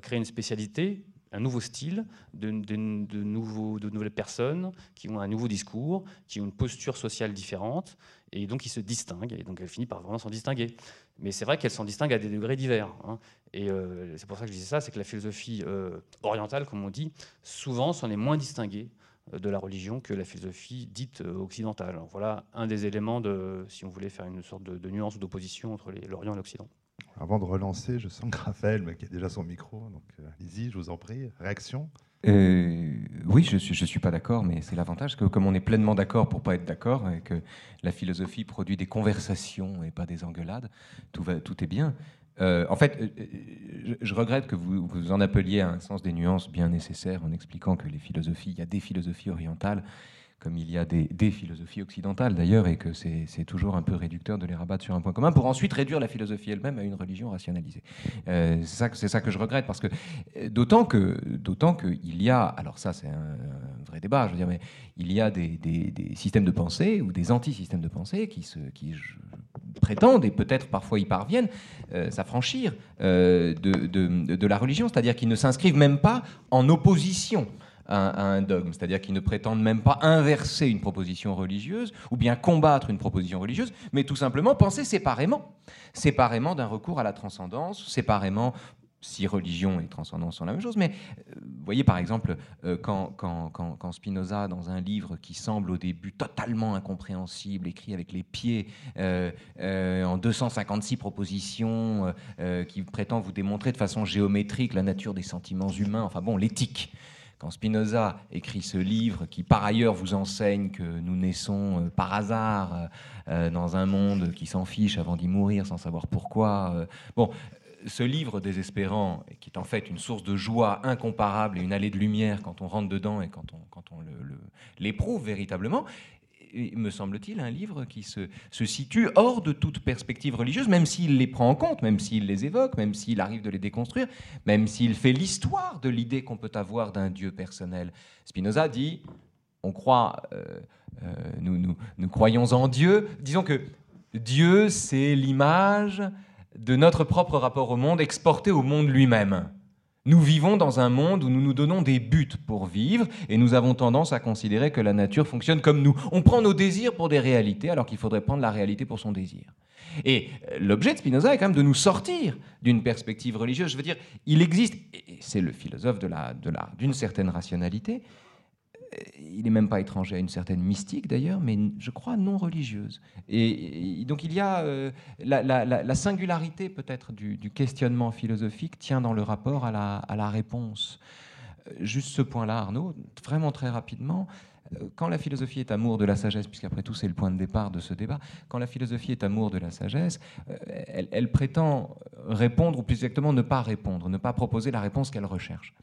créer une spécialité, un nouveau style, de, nouvelles personnes qui ont un nouveau discours, qui ont une posture sociale différente, et donc qui se distinguent. Et donc elle finit par vraiment s'en distinguer. Mais c'est vrai qu'elle s'en distingue à des degrés divers. hein. Et c'est pour ça que je disais ça, c'est que la philosophie orientale, comme on dit, souvent s'en est moins distinguée de la religion que la philosophie dite euh, occidentale. Alors voilà un des éléments de, si on voulait faire une sorte de, de nuance ou d'opposition entre l'Orient et l'Occident. Avant de relancer, je sens que Raphaël, mais qui a déjà son micro, donc euh, allez-y, je vous en prie. Réaction? Euh, oui, je suis, je suis pas d'accord, mais c'est l'avantage que comme on est pleinement d'accord pour pas être d'accord et que la philosophie produit des conversations et pas des engueulades, tout va, tout est bien. Euh, en fait, euh, je, je regrette que vous, vous en appeliez à un sens des nuances bien nécessaires en expliquant que les philosophies, il y a des philosophies orientales comme il y a des, philosophies occidentales d'ailleurs, et que c'est toujours un peu réducteur de les rabattre sur un point commun pour ensuite réduire la philosophie elle-même à une religion rationalisée. Euh, c'est ça, que- je regrette parce que euh, d'autant qu'il y a, alors ça c'est un, vrai débat, je veux dire, mais il y a des, systèmes de pensée ou des anti-systèmes de pensée qui, prétendent et peut-être parfois y parviennent euh, s'affranchir euh, de la religion, c'est-à-dire qu'ils ne s'inscrivent même pas en opposition à, un dogme, c'est-à-dire qu'ils ne prétendent même pas inverser une proposition religieuse ou bien combattre une proposition religieuse, mais tout simplement penser séparément, séparément d'un recours à la transcendance, séparément si religion et transcendance sont la même chose, mais euh, vous voyez par exemple euh, quand, quand, quand, Spinoza, dans un livre qui semble au début totalement incompréhensible, écrit avec les pieds, euh, en 256 propositions, qui prétend vous démontrer de façon géométrique la nature des sentiments humains, enfin bon, l'éthique. Quand Spinoza écrit ce livre, qui par ailleurs vous enseigne que nous naissons par hasard dans un monde qui s'en fiche avant d'y mourir sans savoir pourquoi, bon, ce livre désespérant, qui est en fait une source de joie incomparable et une allée de lumière quand on rentre dedans et quand on, quand on l'éprouve véritablement, me semble-t-il, un livre qui se, situe hors de toute perspective religieuse, même s'il les prend en compte, même s'il les évoque, même s'il arrive de les déconstruire, même s'il fait l'histoire de l'idée qu'on peut avoir d'un Dieu personnel. Spinoza dit, on croit, euh, euh, nous, croyons en Dieu, disons que Dieu, c'est l'image de notre propre rapport au monde exporté au monde lui-même. Nous vivons dans un monde où nous nous donnons des buts pour vivre et nous avons tendance à considérer que la nature fonctionne comme nous. On prend nos désirs pour des réalités alors qu'il faudrait prendre la réalité pour son désir. Et euh, l'objet de Spinoza est quand même de nous sortir d'une perspective religieuse. Je veux dire, il existe, et c'est le philosophe de la, d'une certaine rationalité, il n'est même pas étranger à une certaine mystique d'ailleurs, mais je crois non religieuse. Et, donc il y a euh, la, singularité peut-être du, questionnement philosophique tient dans le rapport à la, réponse. Euh, juste ce point-là, Arnaud, vraiment très rapidement. Euh, quand la philosophie est amour de la sagesse, puisqu'après tout c'est le point de départ de ce débat, quand la philosophie est amour de la sagesse, elle, elle prétend répondre, ou plus exactement ne pas répondre, ne pas proposer la réponse qu'elle recherche.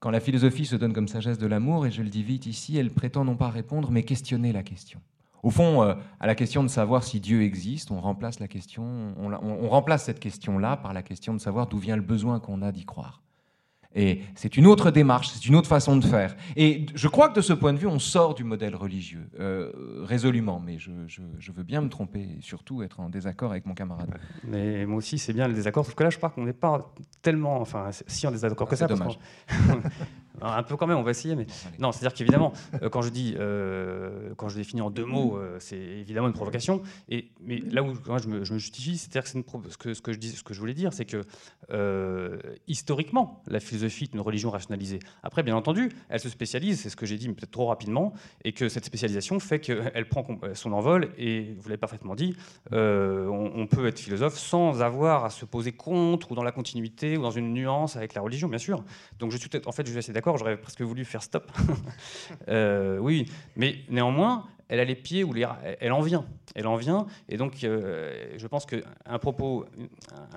Quand la philosophie se donne comme sagesse de l'amour, et je le dis vite ici, elle prétend non pas répondre, mais questionner la question. Au fond, euh, à la question de savoir si Dieu existe, on remplace, la question, on remplace cette question-là par la question de savoir d'où vient le besoin qu'on a d'y croire. Et c'est une autre démarche, c'est une autre façon de faire. Et je crois que de ce point de vue, on sort du modèle religieux, euh, résolument, mais je, veux bien me tromper et surtout être en désaccord avec mon camarade. Mais moi aussi, c'est bien le désaccord, sauf que là, je crois qu'on n'est pas tellement, enfin, si en désaccord que ça. Dommage. Un peu quand même, on va essayer. Mais... Non, c'est-à-dire qu'évidemment, euh, quand je dis, euh, quand je définis en deux mots, euh, c'est évidemment une provocation. Et, mais là où moi, je, me, justifie, c'est-à-dire que, ce, que, ce, que je dis, ce que je voulais dire, c'est que historiquement, la philosophie est une religion rationalisée. Après, bien entendu, elle se spécialise, c'est ce que j'ai dit peut-être trop rapidement, et que cette spécialisation fait qu'elle prend son envol. Et vous l'avez parfaitement dit, on, on, peut être philosophe sans avoir à se poser contre ou dans la continuité ou dans une nuance avec la religion, bien sûr. Donc je suis en fait, je suis assez d'accord j'aurais presque voulu faire stop. Euh, oui, mais néanmoins, elle a les pieds où les, elle en vient, elle en vient, et donc euh, je pense qu'un propos,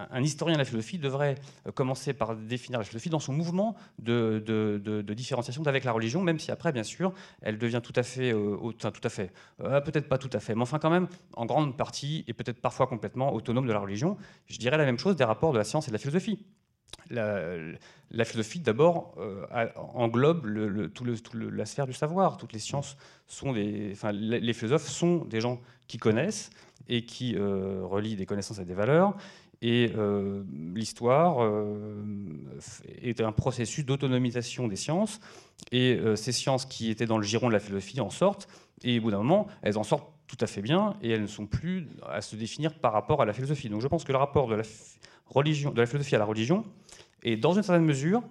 un, historien de la philosophie devrait commencer par définir la philosophie dans son mouvement de, de, différenciation avec la religion, même si après, bien sûr, elle devient tout à fait, euh, tout à fait, peut-être pas tout à fait, mais enfin quand même en grande partie et peut-être parfois complètement autonome de la religion. Je dirais la même chose des rapports de la science et de la philosophie la, philosophie, d'abord, euh, englobe le, la sphère du savoir. Toutes les sciences sont des. Enfin, les philosophes sont des gens qui connaissent et qui euh, relient des connaissances à des valeurs. Et euh, l'histoire est un processus d'autonomisation des sciences. Et ces sciences qui étaient dans le giron de la philosophie en sortent. Et au bout d'un moment, elles en sortent tout à fait bien. Et elles ne sont plus à se définir par rapport à la philosophie. Donc je pense que le rapport de la, de la philosophie à la religion et dans une certaine mesure,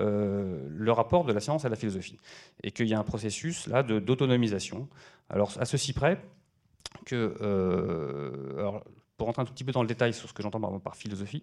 euh, le rapport de la science à la philosophie. Et qu'il y a un processus là d'autonomisation. Alors, à ceci près que, euh, pour rentrer un tout petit peu dans le détail sur ce que j'entends par philosophie,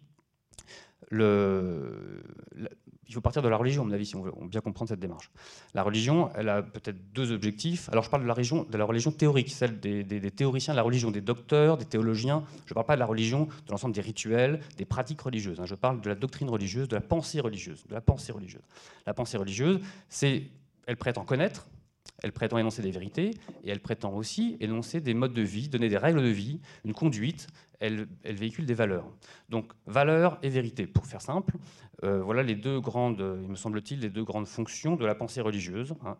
il faut partir de la religion, à mon avis, si on veut, bien comprendre cette démarche. La religion, elle a peut-être deux objectifs. Alors, je parle de la religion, de la religion théorique, celle des, théoriciens de la religion, des docteurs, des théologiens. Je ne parle pas de la religion, de l'ensemble des rituels, des pratiques religieuses. Hein. Je parle de la doctrine religieuse, de la pensée religieuse, de la pensée religieuse. La pensée religieuse, c'est, elle prétend connaître, elle prétend énoncer des vérités et elle prétend aussi énoncer des modes de vie, donner des règles de vie, une conduite. Elle, véhicule des valeurs. Donc valeurs et vérité, pour faire simple. Euh, voilà les deux grandes, il me semble-t-il, les deux grandes fonctions de la pensée religieuse. Hein,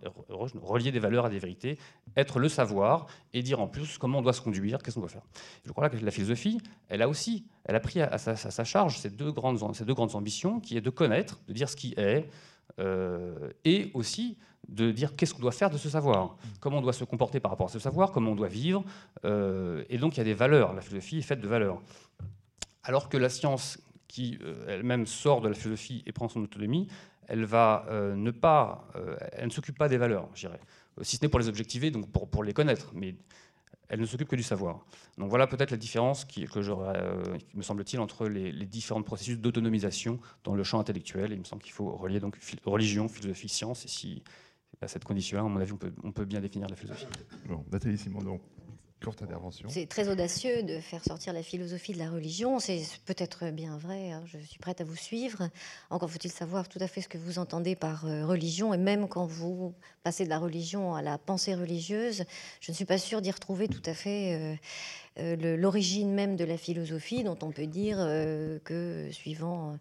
relier des valeurs à des vérités, être le savoir et dire en plus comment on doit se conduire, qu'est-ce qu'on doit faire. Je crois que la philosophie, elle a aussi, elle a pris à sa, charge ces deux, grandes, ces deux grandes ambitions, qui est de connaître, de dire ce qui est, euh, et aussi de dire qu'est-ce qu'on doit faire de ce savoir, comment on doit se comporter par rapport à ce savoir, comment on doit vivre. Euh, et donc il y a des valeurs, la philosophie est faite de valeurs. Alors que la science, qui elle-même sort de la philosophie et prend son autonomie, elle va ne pas, elle ne s'occupe pas des valeurs, je dirais, si ce n'est pour les objectiver, donc pour, pour les connaître, mais elle ne s'occupe que du savoir. Donc voilà peut-être la différence qui, que euh, me semble-t-il, entre les, différents processus d'autonomisation dans le champ intellectuel. il me semble qu'il faut relier donc religion, philosophie, science. Et si à cette condition-là, à mon avis, on peut, on peut, bien définir la philosophie. Bon, Nathalie Simon, donc intervention. C'est très audacieux de faire sortir la philosophie de la religion. C'est peut-être bien vrai. Hein. Je suis prête à vous suivre. Encore faut-il savoir tout à fait ce que vous entendez par euh, religion. Et même quand vous passez de la religion à la pensée religieuse, je ne suis pas sûre d'y retrouver tout à fait euh, euh, l'origine même de la philosophie, dont on peut dire que suivant euh,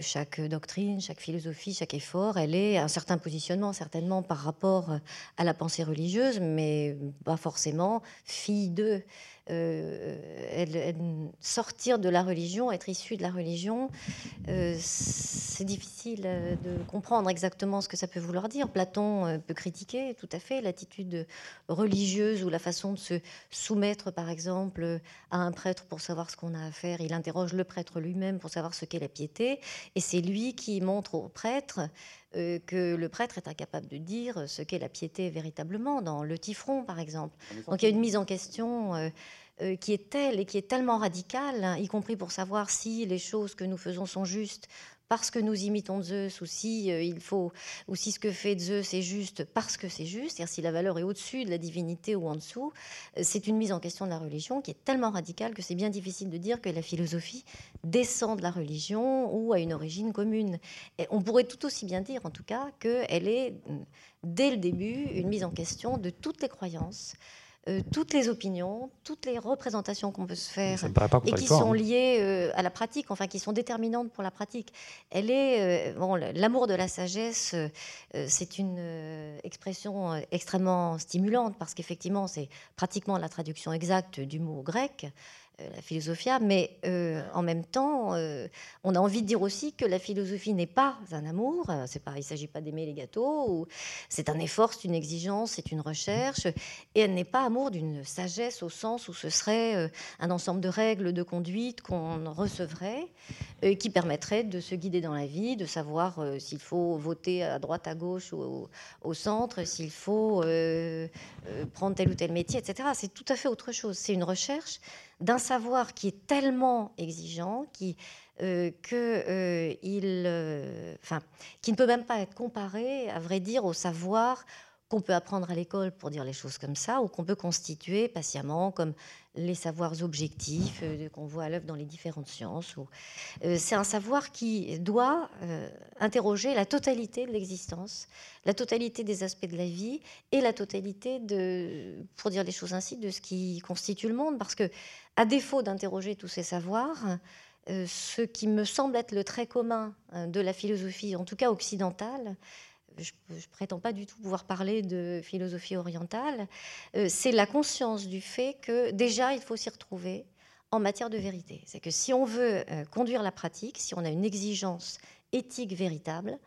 chaque doctrine, chaque philosophie, chaque effort, elle est un certain positionnement certainement par rapport à la pensée religieuse, mais pas forcément fille Euh, sortir de la religion, être issu de la religion, euh, c'est difficile euh, de comprendre exactement ce que ça peut vouloir dire. Platon peut critiquer tout à fait l'attitude religieuse ou la façon de se soumettre, par exemple, à un prêtre pour savoir ce qu'on a à faire. Il interroge le prêtre lui-même pour savoir ce qu'est la piété, et c'est lui qui montre au prêtre que le prêtre est incapable de dire ce qu'est la piété véritablement, dans le Tifron par exemple. Donc il y a une mise en question euh, qui est telle et qui est tellement radicale, hein, y compris pour savoir si les choses que nous faisons sont justes parce que nous imitons Zeus ou si euh, il faut ou si ce que fait Zeus est juste parce que c'est juste, c'est-à-dire si la valeur est au-dessus de la divinité ou en dessous, euh, c'est une mise en question de la religion qui est tellement radicale que c'est bien difficile de dire que la philosophie descend de la religion ou a une origine commune. Et on pourrait tout aussi bien dire en tout cas qu'elle est dès le début une mise en question de toutes les croyances euh, toutes les opinions, toutes les représentations qu'on peut se faire et qui sont hein. liées euh, à la pratique, enfin qui sont déterminantes pour la pratique. Elle est, euh, bon, l'amour de la sagesse, c'est une expression extrêmement stimulante parce qu'effectivement, c'est pratiquement la traduction exacte du mot grec. Euh, la philosophia, mais euh, en même temps, euh, on a envie de dire aussi que la philosophie n'est pas un amour. C'est pas, il ne s'agit pas d'aimer les gâteaux. C'est un effort, c'est une exigence, c'est une recherche, et elle n'est pas amour d'une sagesse au sens où ce serait un ensemble de règles de conduite qu'on recevrait, qui permettrait de se guider dans la vie, de savoir s'il faut voter à droite, à gauche ou au, centre, s'il faut prendre tel ou tel métier, etc. C'est tout à fait autre chose. C'est une recherche d'un savoir qui est tellement exigeant, qui, euh, que, euh, il, euh, qui ne peut même pas être comparé, à vrai dire, au savoir qu'on peut apprendre à l'école pour dire les choses comme ça, ou qu'on peut constituer patiemment comme les savoirs objectifs euh, qu'on voit à l'œuvre dans les différentes sciences. Euh, c'est un savoir qui doit euh, interroger la totalité de l'existence, la totalité des aspects de la vie et la totalité de, pour dire les choses ainsi, de ce qui constitue le monde. Parce que, à défaut d'interroger tous ces savoirs, ce qui me semble être le trait commun de la philosophie, en tout cas occidentale, je ne prétends pas du tout pouvoir parler de philosophie orientale, euh, c'est la conscience du fait que déjà il faut s'y retrouver en matière de vérité. C'est que si on veut euh, conduire la pratique, si on a une exigence éthique véritable,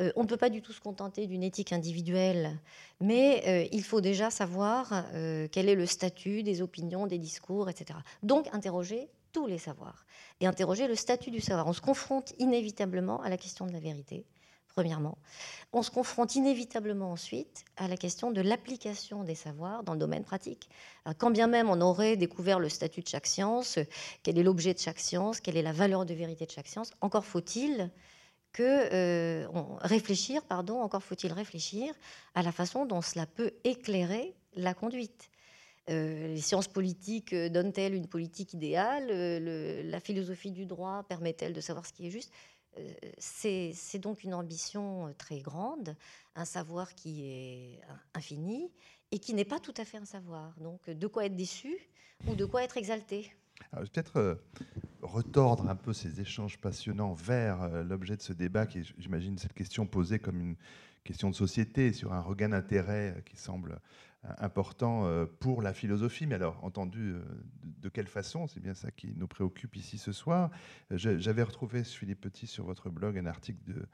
euh, on ne peut pas du tout se contenter d'une éthique individuelle, mais il faut déjà savoir quel est le statut des opinions, des discours, etc. Donc interroger tous les savoirs et interroger le statut du savoir. On se confronte inévitablement à la question de la vérité premièrement. On se confronte inévitablement ensuite à la question de l'application des savoirs dans le domaine pratique. quand bien même on aurait découvert le statut de chaque science, quel est l'objet de chaque science, quelle est la valeur de vérité de chaque science, encore faut-il que euh, réfléchir, pardon, encore faut-il réfléchir à la façon dont cela peut éclairer la conduite. Euh, les sciences politiques euh, donnent-elles une politique idéale? La philosophie du droit permet-elle de savoir ce qui est juste? euh, c'est donc une ambition euh, très grande, un savoir qui est infini et qui n'est pas tout à fait un savoir. Donc, de quoi être déçu ou de quoi être exalté? Peut-être euh, retordre un peu ces échanges passionnants vers l'objet de ce débat, qui est, j'imagine, cette question posée comme une question de société, sur un regain d'intérêt qui semble important euh, pour la philosophie, mais alors entendu euh, de quelle façon? C'est bien ça qui nous préoccupe ici ce soir. J'avais retrouvé, Philippe Petit, sur votre blog un article de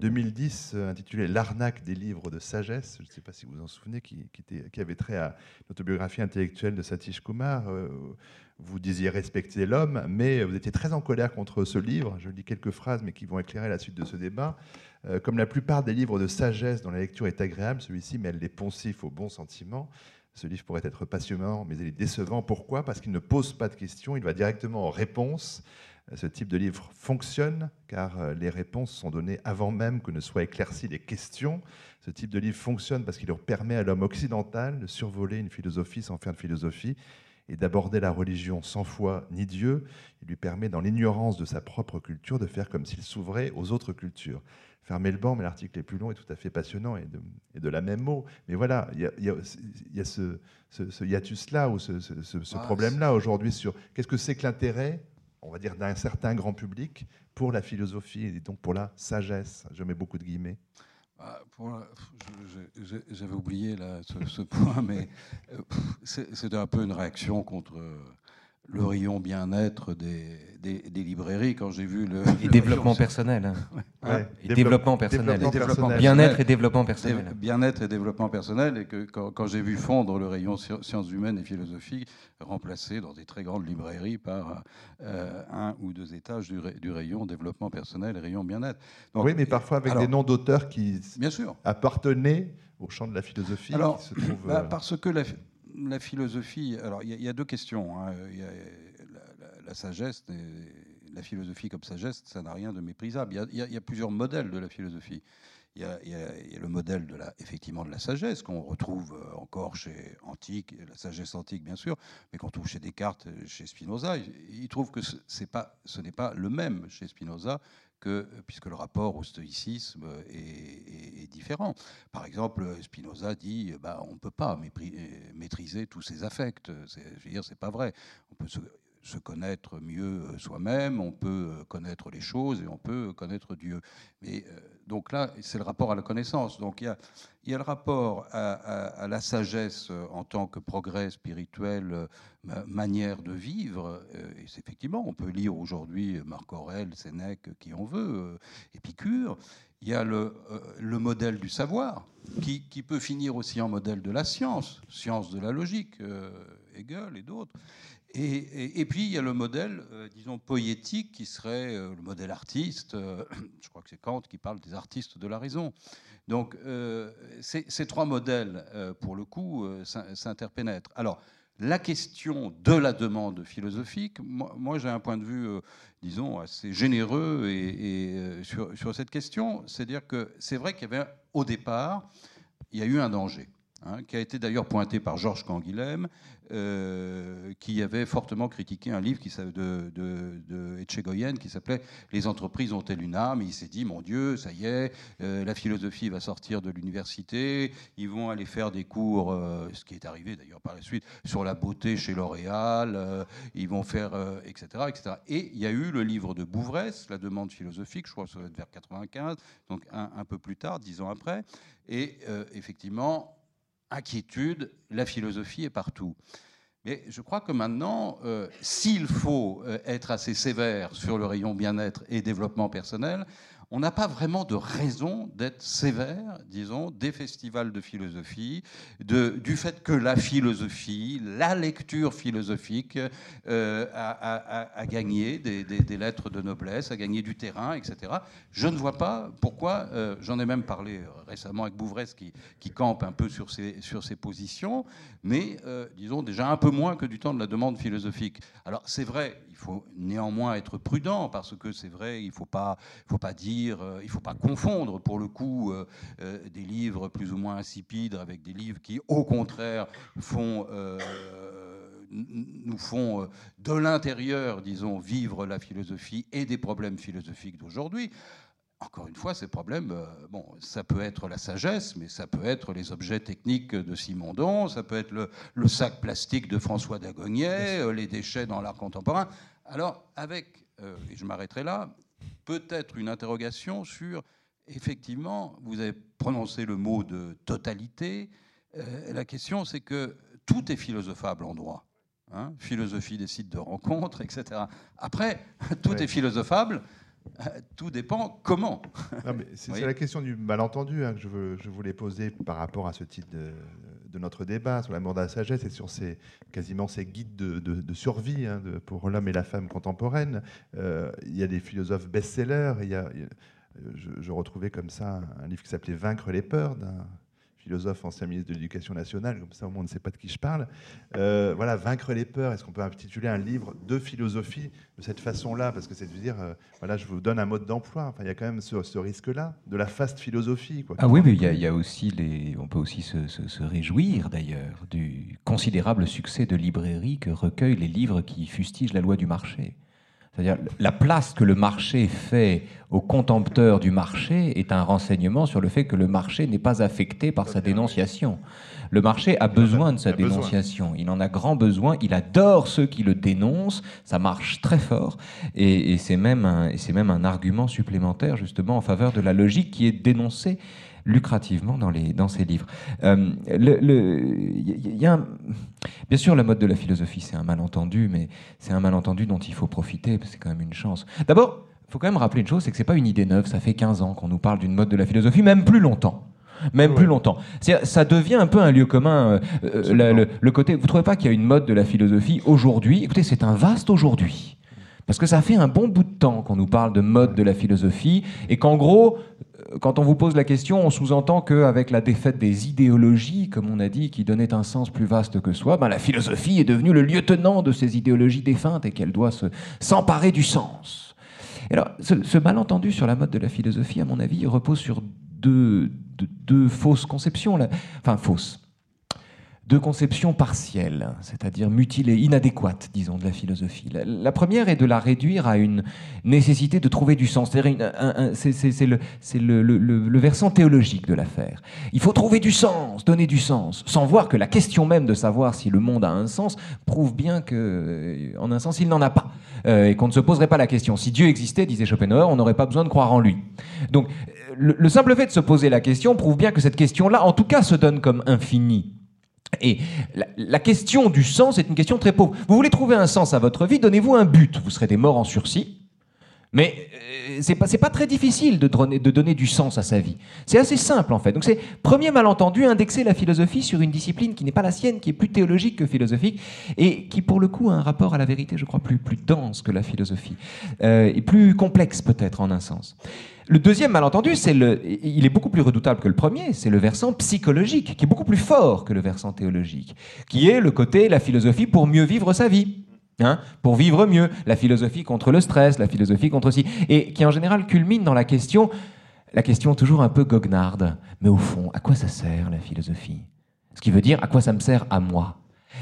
2010 euh, intitulé L'arnaque des livres de sagesse, je ne sais pas si vous vous en souvenez, qui, qui avait trait à l'autobiographie intellectuelle de Satish Kumar. Euh, vous disiez respecter l'homme, mais vous étiez très en colère contre ce livre. Je lis quelques phrases, mais qui vont éclairer la suite de ce débat. Euh, comme la plupart des livres de sagesse dont la lecture est agréable, celui-ci mêle les poncifs aux bons sentiments. Ce livre pourrait être passionnant, mais il est décevant. Pourquoi? Parce qu'il ne pose pas de questions, il va directement en réponse ce type de livre fonctionne car euh, les réponses sont données avant même que ne soient éclaircies les questions. Ce type de livre fonctionne parce qu'il permet à l'homme occidental de survoler une philosophie sans faire de philosophie et d'aborder la religion sans foi ni Dieu. Il lui permet, dans l'ignorance de sa propre culture, de faire comme s'il s'ouvrait aux autres cultures. Fermez le banc, mais l'article est plus long et tout à fait passionnant et de, la même mot. Mais voilà, il y a, ce, hiatus-là ou ce, ce ah, problème-là aujourd'hui sur qu'est-ce que c'est que l'intérêt on va dire, d'un certain grand public pour la philosophie et donc pour la sagesse? Je mets beaucoup de guillemets. Ah, j'avais oublié là, ce, point, mais euh, c'était un peu une réaction contre le rayon bien-être des, des, librairies quand j'ai vu le. Et développement personnel. Hein. Et développement personnel. Bien-être et développement personnel. Bien-être et développement personnel. Et que quand, j'ai vu fondre le rayon sciences humaines et philosophie, remplacé dans des très grandes librairies par euh, un ou deux étages du, du, rayon développement personnel et rayon bien-être. Oui, mais parfois avec des noms d'auteurs qui bien sûr. appartenaient au champ de la philosophie. Alors, bah, euh, parce que la, la philosophie, alors il y, a deux questions. Hein. Il la, sagesse, la philosophie comme sagesse, ça n'a rien de méprisable. Il y, a, plusieurs modèles de la philosophie. Il y, a, le modèle de la, effectivement de la sagesse qu'on retrouve euh, encore chez Antique, la sagesse antique bien sûr, mais qu'on trouve chez Descartes, chez Spinoza. Il trouve que ce n'est pas le même chez Spinoza puisque le rapport au stoïcisme est, différent. Par exemple, Spinoza dit bah, on ne peut pas maîtriser tous ses affects. Je veux dire, c'est pas vrai. On peut se, connaître mieux soi-même, on peut connaître les choses et on peut connaître Dieu. Mais euh, donc là, c'est le rapport à la connaissance. Donc il y a, le rapport à, la sagesse en tant que progrès spirituel, euh, manière de vivre. Euh, et effectivement, on peut lire aujourd'hui Marc Aurèle, Sénèque, qui on veut, euh, Épicure. Il y a le, le modèle du savoir, qui, qui, peut finir aussi en modèle de la science, science de la logique, Hegel et d'autres. Et, puis il y a le modèle, euh, disons, poétique qui serait euh, le modèle artiste. Euh, je crois que c'est Kant qui parle des artistes de la raison. Donc ces, trois modèles, pour le coup, s'interpénètrent. Alors la question de la demande philosophique, moi, j'ai un point de vue, disons, assez généreux et, sur, cette question. C'est-à-dire que c'est vrai qu'il y avait, au départ, il y a eu un danger. Hein, qui a été d'ailleurs pointé par Georges Canguilhem, euh, qui avait fortement critiqué un livre de, de, Etchegoyen qui s'appelait Les entreprises ont-elles une âme? Il s'est dit, mon Dieu, ça y est, euh, la philosophie va sortir de l'université, ils vont aller faire des cours, euh, ce qui est arrivé d'ailleurs par la suite, sur la beauté chez L'Oréal, ils vont faire, etc., etc. Et il y a eu le livre de Bouvresse, La demande philosophique, je crois que ça va être vers 95, donc un peu plus tard, dix ans après. Et effectivement, inquiétude, la philosophie est partout. Mais je crois que maintenant, euh, s'il faut euh, être assez sévère sur le rayon bien-être et développement personnel, on n'a pas vraiment de raison d'être sévère, disons, des festivals de philosophie, du fait que la philosophie, la lecture philosophique euh, a, gagné des, lettres de noblesse, a gagné du terrain, etc. Je ne vois pas pourquoi, euh, j'en ai même parlé récemment avec Bouvresse qui, campe un peu sur ses, positions, mais euh, disons déjà un peu moins que du temps de la demande philosophique. Alors c'est vrai, faut néanmoins être prudent parce que c'est vrai, il ne faut pas, faut pas dire, euh, il faut pas confondre pour le coup euh, euh, des livres plus ou moins insipides avec des livres qui, au contraire, font nous font de l'intérieur, disons, vivre la philosophie et des problèmes philosophiques d'aujourd'hui. Encore une fois, ces problèmes, bon, ça peut être la sagesse, mais ça peut être les objets techniques de Simondon, ça peut être le, le sac plastique de François Dagognet, les déchets dans l'art contemporain. Alors, avec, et je m'arrêterai là, peut-être une interrogation sur, effectivement, vous avez prononcé le mot de totalité. Euh, la question, c'est que tout est philosophable en droit. Hein. philosophie des sites de rencontres, etc. Après, tout est philosophable Tout dépend comment. C'est la question du malentendu hein, que je, veux, je, voulais poser par rapport à ce titre de, de notre débat sur l'amour de la sagesse et sur ces, quasiment ces guides de, de, survie hein, pour l'homme et la femme contemporaine. Euh, il y a des philosophes best-sellers. Il y a, je, je, retrouvais comme ça un livre qui s'appelait Vaincre les peurs d'un philosophe, ancien ministre de l'Éducation nationale, comme ça au monde ne sait pas de qui je parle. Euh, voilà, vaincre les peurs. Est-ce qu'on peut intituler un livre de philosophie de cette façon-là? Parce que c'est de dire, euh, voilà, je vous donne un mode d'emploi. Enfin, il y a quand même ce, risque-là de la fast philosophie. Ah oui, mais il y, a aussi. On peut aussi se, se réjouir d'ailleurs du considérable succès de librairie que recueillent les livres qui fustigent la loi du marché. C'est-à-dire la place que le marché fait au contempteur du marché est un renseignement sur le fait que le marché n'est pas affecté par sa dénonciation. Le marché a besoin de sa dénonciation. Il en a grand besoin. Il adore ceux qui le dénoncent. Ça marche très fort. Et, c'est même, même, un argument supplémentaire justement en faveur de la logique qui est dénoncée lucrativement dans, les, dans ses livres. Euh, le, y a bien sûr, la mode de la philosophie, c'est un malentendu, mais c'est un malentendu dont il faut profiter, c'est quand même une chance. D'abord, il faut quand même rappeler une chose, c'est que c'est pas une idée neuve, ça fait 15 ans qu'on nous parle d'une mode de la philosophie, même plus longtemps même plus longtemps. Ça devient un peu un lieu commun. Euh, euh, le, côté, vous trouvez pas qu'il y a une mode de la philosophie aujourd'hui? Écoutez, c'est un vaste aujourd'hui. Parce que ça fait un bon bout de temps qu'on nous parle de mode de la philosophie et qu'en gros, quand on vous pose la question, on sous-entend qu'avec la défaite des idéologies, comme on a dit, qui donnaient un sens plus vaste que soi, ben la philosophie est devenue le lieutenant de ces idéologies défuntes et qu'elle doit s'emparer du sens. alors, ce, malentendu sur la mode de la philosophie, à mon avis, repose sur deux, deux fausses conceptions. Enfin, fausses deux conceptions partielles, c'est-à-dire mutilées, inadéquates, disons, de la philosophie. La, première est de la réduire à une nécessité de trouver du sens. C'est le, le, versant théologique de l'affaire. Il faut trouver du sens, donner du sens, sans voir que la question même de savoir si le monde a un sens prouve bien que, en un sens, il n'en a pas, euh, et qu'on ne se poserait pas la question. Si Dieu existait, disait Schopenhauer, on n'aurait pas besoin de croire en lui. Donc, le simple fait de se poser la question prouve bien que cette question-là, en tout cas, se donne comme infinie. Et la, question du sens est une question très pauvre. Vous voulez trouver un sens à votre vie, donnez-vous un but. Vous serez des morts en sursis. Mais euh, c'est pas, pas très difficile de donner, de donner du sens à sa vie. C'est assez simple en fait. Donc c'est premier malentendu, indexer la philosophie sur une discipline qui n'est pas la sienne, qui est plus théologique que philosophique et qui pour le coup a un rapport à la vérité, je crois, plus, plus dense que la philosophie euh, et plus complexe peut-être en un sens. Le deuxième malentendu, c'est le, il est beaucoup plus redoutable que le premier, c'est le versant psychologique, qui est beaucoup plus fort que le versant théologique, qui est le côté la philosophie pour mieux vivre sa vie. Hein, pour vivre mieux, la philosophie contre le stress, la philosophie contre ci, et qui en général culmine dans la question, la question toujours un peu goguenarde, mais au fond, à quoi ça sert la philosophie? Ce qui veut dire à quoi ça me sert à moi?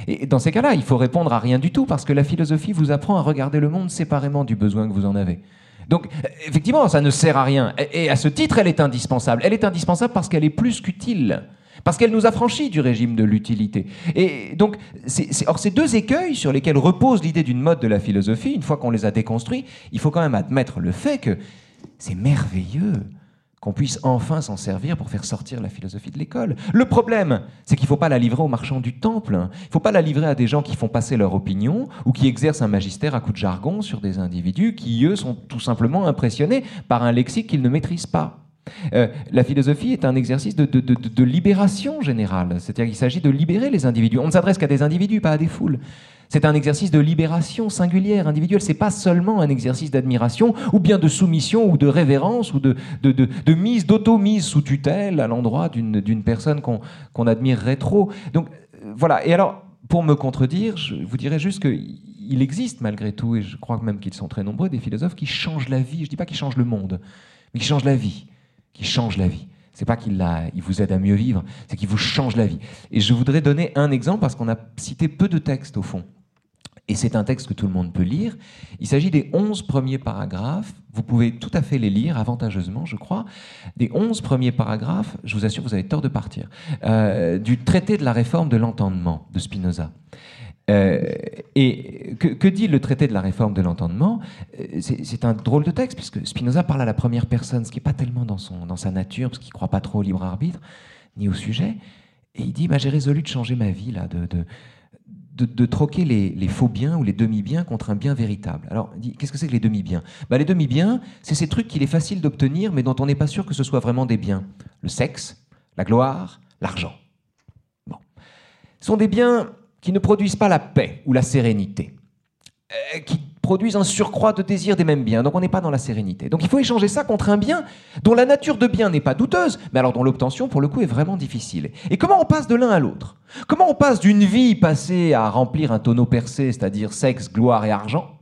Et dans ces cas-là, il faut répondre à rien du tout, parce que la philosophie vous apprend à regarder le monde séparément du besoin que vous en avez. Donc, effectivement, ça ne sert à rien. Et à ce titre, elle est indispensable. Elle est indispensable parce qu'elle est plus qu'utile. Parce qu'elle nous affranchit du régime de l'utilité. Et donc, or, ces deux écueils sur lesquels repose l'idée d'une mode de la philosophie, une fois qu'on les a déconstruits, il faut quand même admettre le fait que c'est merveilleux qu'on puisse enfin s'en servir pour faire sortir la philosophie de l'école. Le problème, c'est qu'il ne faut pas la livrer aux marchands du temple. Il ne faut pas la livrer à des gens qui font passer leur opinion ou qui exercent un magistère à coup de jargon sur des individus qui, eux, sont tout simplement impressionnés par un lexique qu'ils ne maîtrisent pas. Euh, la philosophie est un exercice de, libération générale, c'est-à-dire qu'il s'agit de libérer les individus. On ne s'adresse qu'à des individus, pas à des foules. C'est un exercice de libération singulière, individuelle. C'est pas seulement un exercice d'admiration ou bien de soumission ou de révérence ou de, mise, d'auto-mise sous tutelle à l'endroit d'une personne qu'on admirerait trop. Donc euh, voilà. Et alors, pour me contredire, je vous dirais juste qu'il existe malgré tout, et je crois même qu'ils sont très nombreux, des philosophes qui changent la vie. Je dis pas qu'ils changent le monde, mais qui changent la vie. Qui changent la vie. C'est pas qu'il il vous aide à mieux vivre, c'est qu'il vous change la vie. Et je voudrais donner un exemple parce qu'on a cité peu de textes au fond et c'est un texte que tout le monde peut lire. Il s'agit des 11 premiers paragraphes. Vous pouvez tout à fait les lire avantageusement, je crois. Des 11 premiers paragraphes, je vous assure, vous avez tort de partir, euh, du traité de la réforme de l'entendement de Spinoza. Euh, et que, dit le traité de la réforme de l'entendement? Euh, C'est un drôle de texte, puisque Spinoza parle à la première personne, ce qui n'est pas tellement dans, son, dans sa nature, parce qu'il ne croit pas trop au libre arbitre, ni au sujet. Et il dit bah, J'ai résolu de changer ma vie, là, de, de, troquer les, faux biens ou les demi-biens contre un bien véritable. Alors, qu'est-ce que c'est que les demi-biens? Bah, Les demi-biens, c'est ces trucs qu'il est facile d'obtenir, mais dont on n'est pas sûr que ce soit vraiment des biens. Le sexe, la gloire, l'argent. Bon. Ce sont des biens qui ne produisent pas la paix ou la sérénité, euh, qui produisent un surcroît de désir des mêmes biens. Donc on n'est pas dans la sérénité. Donc il faut échanger ça contre un bien dont la nature de bien n'est pas douteuse, mais alors dont l'obtention, pour le coup, est vraiment difficile. Et comment on passe de l'un à l'autre? Comment on passe d'une vie passée à remplir un tonneau percé, c'est-à-dire sexe, gloire et argent,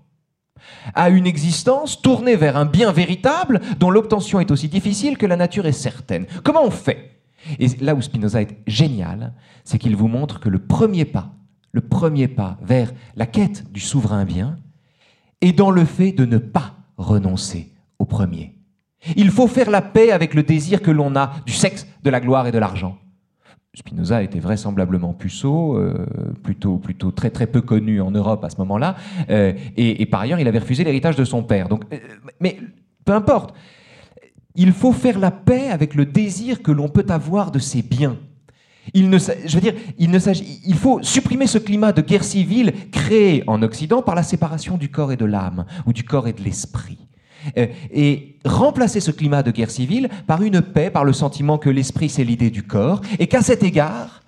à une existence tournée vers un bien véritable dont l'obtention est aussi difficile que la nature est certaine? Comment on fait? Et là où Spinoza est génial, c'est qu'il vous montre que le premier pas, le premier pas vers la quête du souverain bien, et dans le fait de ne pas renoncer au premier. Il faut faire la paix avec le désir que l'on a du sexe, de la gloire et de l'argent. Spinoza était vraisemblablement puceau, euh, plutôt, plutôt très très peu connu en Europe à ce moment-là, euh, et, par ailleurs il avait refusé l'héritage de son père. Donc, euh, mais peu importe, il faut faire la paix avec le désir que l'on peut avoir de ses biens. Il ne, je veux dire, il, ne il faut supprimer ce climat de guerre civile créé en Occident par la séparation du corps et de l'âme, ou du corps et de l'esprit. Euh, et remplacer ce climat de guerre civile par une paix, par le sentiment que l'esprit c'est l'idée du corps, et qu'à cet égard,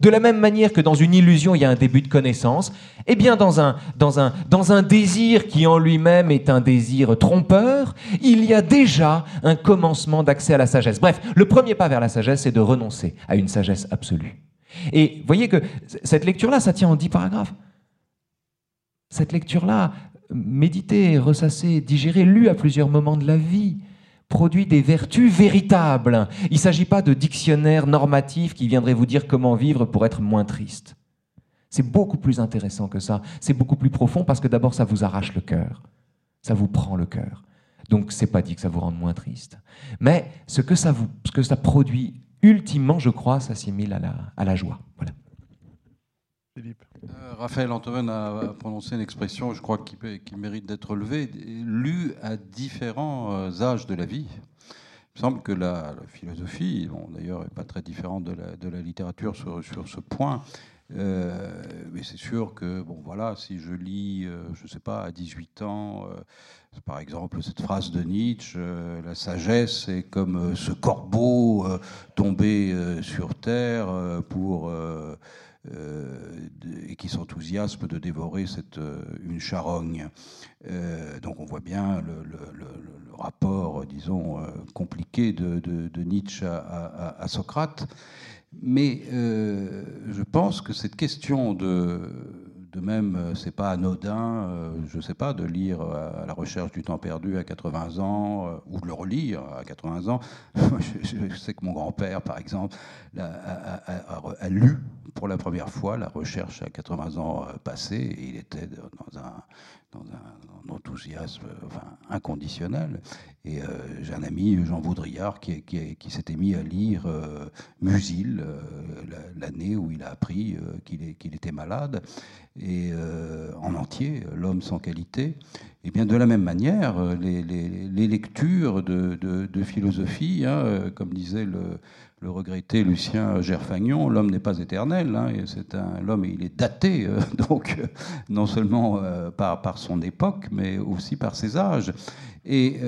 de la même manière que dans une illusion, il y a un début de connaissance, eh bien dans un, désir qui en lui-même est un désir trompeur, il y a déjà un commencement d'accès à la sagesse. Bref, le premier pas vers la sagesse, c'est de renoncer à une sagesse absolue. Et voyez que cette lecture-là, ça tient en dix paragraphes. Cette lecture-là, méditée, ressassée, digérée, lue à plusieurs moments de la vie, produit des vertus véritables. Il ne s'agit pas de dictionnaire normatif qui viendrait vous dire comment vivre pour être moins triste. C'est beaucoup plus intéressant que ça. C'est beaucoup plus profond parce que d'abord, ça vous arrache le cœur. Ça vous prend le cœur. Donc, c'est pas dit que ça vous rende moins triste. Mais ce que ça, vous, ce que ça produit, ultimement, je crois, s'assimile à la, à la joie. Voilà. Philippe. Euh, Raphaël Antoine a prononcé une expression, je crois, qui, mérite d'être relevée, lu à différents euh, âges de la vie. Il me semble que la, philosophie, bon, d'ailleurs, n'est pas très différente de la, littérature sur, ce point. Euh, mais c'est sûr que, bon, voilà, si je lis, je ne sais pas, à 18 ans, par exemple, cette phrase de Nietzsche, la sagesse est comme ce corbeau tombé sur terre pour et qui s'enthousiasme de dévorer cette, euh, une charogne. Euh, donc on voit bien le, rapport, disons, compliqué de, Nietzsche à, Socrate. Mais je pense que cette question de de même, euh, c'est pas anodin, euh, je sais pas, de lire euh, la recherche du temps perdu à 80 ans ou de le relire à 80 ans. je, sais que mon grand-père, par exemple, a, lu pour la première fois la recherche à 80 ans passés et il était dans un, dans un, enthousiasme enfin, inconditionnel. Et euh, j'ai un ami, Jean Vaudrillard, qui, qui, s'était mis à lire euh, Musil, euh, l'année où il a appris qu'il était malade, et en entier, L'homme sans qualité. Et bien de la même manière, les, lectures de, philosophie, hein, comme disait le, le regretté Lucien Gerfagnon, l'homme n'est pas éternel, hein, c'est un l'homme il est daté euh, donc euh, non seulement euh, par, par son époque mais aussi par ses âges et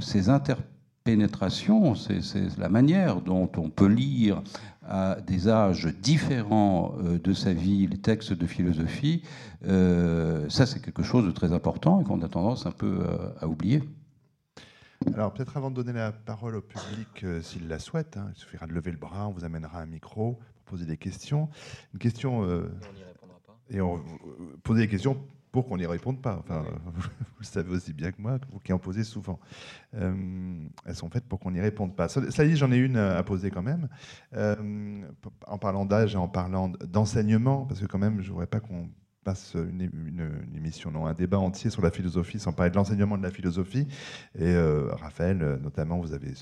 ces interpénétrations, c'est la manière dont on peut lire à des âges différents de sa vie les textes de philosophie, ça c'est quelque chose de très important et qu'on a tendance un peu à oublier. Alors peut-être avant de donner la parole au public, euh, s'il la souhaite, hein, il suffira de lever le bras, on vous amènera un micro pour poser des questions. Une question... Euh, on n'y répondra pas. Et on, euh, poser des questions pour qu'on n'y réponde pas. Enfin, vous, le savez aussi bien que moi, vous qui en posez souvent. elles sont faites pour qu'on n'y réponde pas. Ça dit, j'en ai une à poser quand même. en parlant d'âge et en parlant d'enseignement, parce que quand même, je ne voudrais pas qu'on passe une, émission, non, un débat entier sur la philosophie, sans parler de l'enseignement de la philosophie. Et euh, Raphaël, euh, notamment, vous avez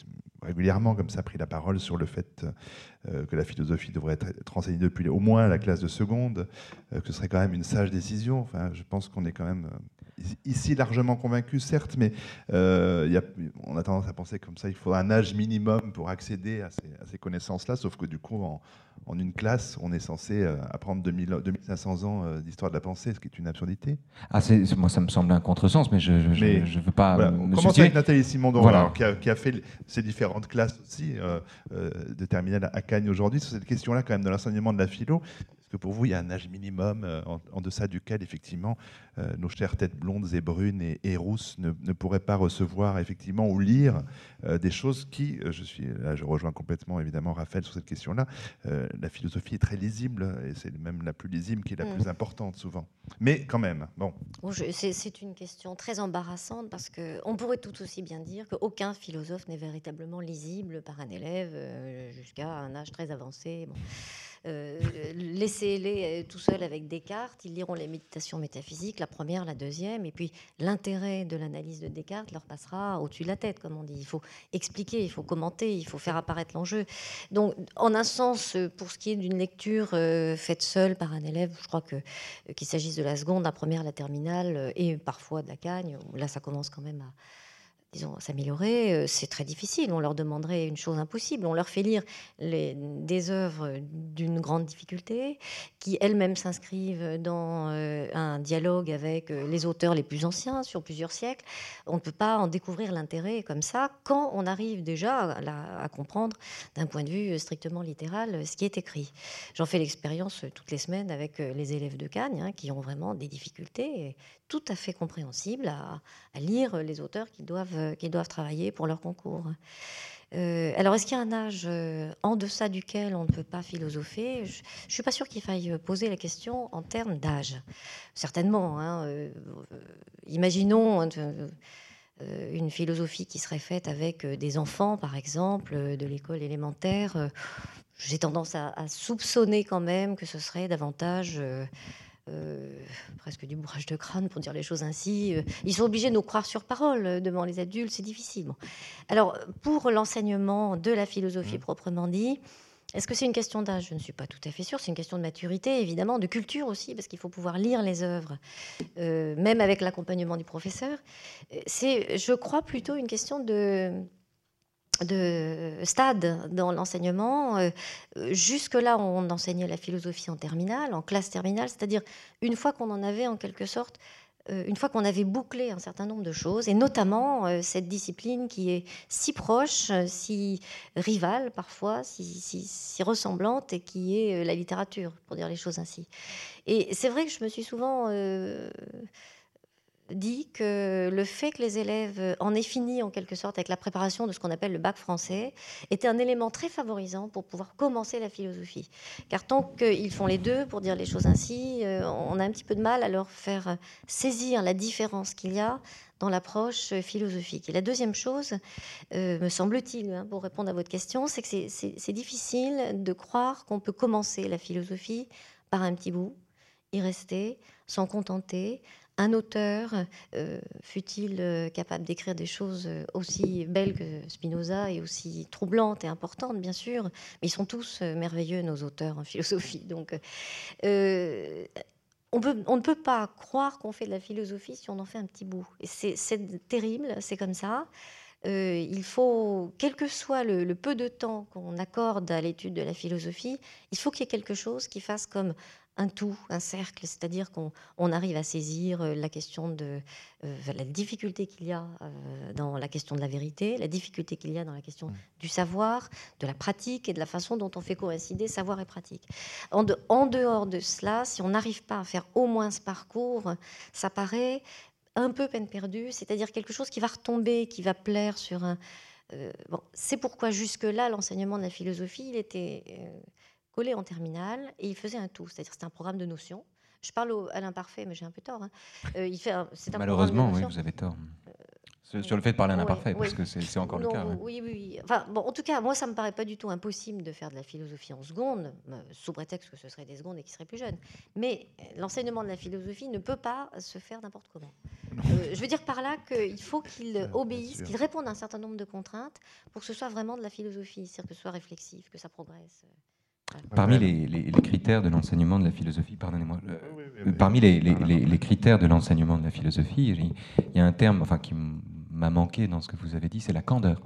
régulièrement comme ça pris la parole sur le fait euh, que la philosophie devrait être, enseignée depuis au moins la classe de seconde, que ce serait quand même une sage décision. Enfin, je pense qu'on est quand même ici largement convaincu, certes, mais euh, y a, on a tendance à penser comme ça, il faut un âge minimum pour accéder à ces, connaissances-là, sauf que du coup, en, en, une classe, on est censé euh, apprendre 2000, 2500 ans euh, d'histoire de la pensée, ce qui est une absurdité. Ah, moi, ça me semble un contresens, mais je ne veux pas. Voilà, on commence avec Nathalie Simondon, voilà. alors, qui, a, qui, a, fait ces différentes classes aussi euh, euh, de terminale à Cagnes aujourd'hui, sur cette question-là, quand même, de l'enseignement de la philo que pour vous, il y a un âge minimum euh, en, en, deçà duquel, effectivement, euh, nos chères têtes blondes et brunes et, et rousses ne, ne, pourraient pas recevoir, effectivement, ou lire euh, des choses qui, je suis là, je rejoins complètement, évidemment, Raphaël sur cette question-là. Euh, la philosophie est très lisible, et c'est même la plus lisible qui est la mmh. plus importante, souvent. Mais quand même, bon. bon c'est une question très embarrassante, parce qu'on pourrait tout aussi bien dire qu'aucun philosophe n'est véritablement lisible par un élève jusqu'à un âge très avancé. Bon. Euh, laissez-les euh, tout seuls avec Descartes, ils liront les méditations métaphysiques, la première, la deuxième, et puis l'intérêt de l'analyse de Descartes leur passera au-dessus de la tête, comme on dit. Il faut expliquer, il faut commenter, il faut faire apparaître l'enjeu. Donc, en un sens, pour ce qui est d'une lecture euh, faite seule par un élève, je crois que qu'il s'agisse de la seconde, la première, la terminale, et parfois de la cagne, là, ça commence quand même à disons, s'améliorer, euh, c'est très difficile. On leur demanderait une chose impossible. On leur fait lire des œuvres d'une grande difficulté, qui elles-mêmes s'inscrivent dans euh, un dialogue avec euh, les auteurs les plus anciens sur plusieurs siècles. On ne peut pas en découvrir l'intérêt comme ça quand on arrive déjà à, à comprendre d'un point de vue strictement littéral ce qui est écrit. J'en fais l'expérience toutes les semaines avec les élèves de Cagnes, hein, qui ont vraiment des difficultés tout à fait compréhensibles à, lire les auteurs qu'ils doivent euh, qui doivent travailler pour leur concours. Euh, alors, est-ce qu'il y a un âge euh, en deçà duquel on ne peut pas philosopher? Je ne suis pas sûre qu'il faille poser la question en termes d'âge. Certainement. Hein, imaginons euh, une philosophie qui serait faite avec des enfants, par exemple, de l'école élémentaire. J'ai tendance à, soupçonner quand même que ce serait davantage presque du bourrage de crâne pour dire les choses ainsi. Euh, ils sont obligés de nous croire sur parole euh, devant les adultes, c'est difficile. Bon. Alors, pour l'enseignement de la philosophie mmh. proprement dit, est-ce que c'est une question d'âge? Je ne suis pas tout à fait sûre. C'est une question de maturité, évidemment, de culture aussi, parce qu'il faut pouvoir lire les œuvres, euh, même avec l'accompagnement du professeur. C'est, je crois, plutôt une question de de stade dans l'enseignement. Euh, jusque-là, on enseignait la philosophie en terminale, en classe terminale, c'est-à-dire une fois qu'on en avait en quelque sorte, euh, une fois qu'on avait bouclé un certain nombre de choses, et notamment euh, cette discipline qui est si proche, si rivale parfois, si, si ressemblante, et qui est la littérature, pour dire les choses ainsi. Et c'est vrai que je me suis souvent dit que le fait que les élèves en aient fini en quelque sorte avec la préparation de ce qu'on appelle le bac français était un élément très favorisant pour pouvoir commencer la philosophie. Car tant qu'ils font les deux, pour dire les choses ainsi, euh, on a un petit peu de mal à leur faire saisir la différence qu'il y a dans l'approche philosophique. Et la deuxième chose, euh, me semble-t-il, hein, pour répondre à votre question, c'est que c'est difficile de croire qu'on peut commencer la philosophie par un petit bout, y rester, s'en contenter, un auteur, euh, fut-il euh, capable d'écrire des choses euh, aussi belles que Spinoza et aussi troublantes et importantes, bien sûr, mais ils sont tous euh, merveilleux, nos auteurs en philosophie. Donc, on, ne peut pas croire qu'on fait de la philosophie si on en fait un petit bout. C'est terrible, c'est comme ça. Il faut, quel que soit le, le peu de temps qu'on accorde à l'étude de la philosophie, il faut qu'il y ait quelque chose qui fasse comme un tout, un cercle, c'est-à-dire qu'on on arrive à saisir euh, la question de euh, la difficulté qu'il y a euh, dans la question de la vérité, la difficulté qu'il y a dans la question mmh. du savoir, de la pratique et de la façon dont on fait coïncider savoir et pratique. En, de, en dehors de cela, si on n'arrive pas à faire au moins ce parcours, ça paraît un peu peine perdue, c'est-à-dire quelque chose qui va retomber, qui va plaire sur un... Euh, bon, c'est pourquoi jusque-là, l'enseignement de la philosophie, il était... Collé en terminale et il faisait un tout, c'est-à-dire c'était un programme de notions. Je parle au, à l'imparfait, mais j'ai un peu tort. Hein. Euh, il fait un, un Malheureusement, oui, vous avez tort. Euh, sur le fait de parler à l'imparfait, oui, parce que c'est encore non, le cas. Oui, oui, oui. Enfin, bon, en tout cas, moi, ça me paraît pas du tout impossible de faire de la philosophie en seconde, euh, sous prétexte que ce serait des secondes et qui seraient plus jeunes. Mais l'enseignement de la philosophie ne peut pas se faire n'importe comment. Euh, je veux dire par là qu'il faut qu'il obéisse, qu'il réponde à un certain nombre de contraintes pour que ce soit vraiment de la philosophie, c'est-à-dire que ce soit réflexif, que ça progresse. Parmi les, les, les, critères de l'enseignement de la philosophie, pardonnez-moi, parmi les, les, critères de l'enseignement de la philosophie, il y a un terme enfin, qui m'a manqué dans ce que vous avez dit, c'est la candeur.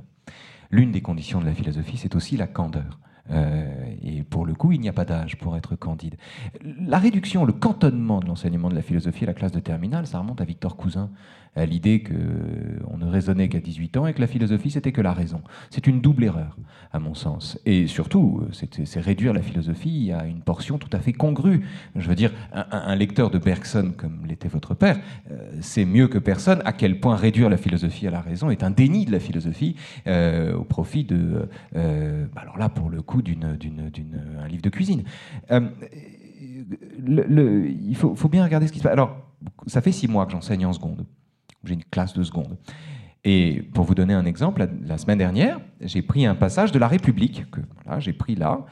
L'une des conditions de la philosophie, c'est aussi la candeur. Euh, et pour le coup, il n'y a pas d'âge pour être candide. La réduction, le cantonnement de l'enseignement de la philosophie à la classe de terminale, ça remonte à Victor Cousin, à l'idée qu'on ne raisonnait qu'à 18 ans et que la philosophie, c'était que la raison. C'est une double erreur, à mon sens. Et surtout, c'est réduire la philosophie à une portion tout à fait congrue. Je veux dire, un, lecteur de Bergson, comme l'était votre père, euh, sait mieux que personne à quel point réduire la philosophie à la raison est un déni de la philosophie euh, au profit de... Euh, bah alors là, pour le coup, d'un livre de cuisine. Le, il faut, faut, bien regarder ce qui se passe. Alors, ça fait six mois que j'enseigne en seconde j'ai une classe de seconde. Et pour vous donner un exemple, la, semaine dernière, j'ai pris un passage de La République, que j'ai pris là,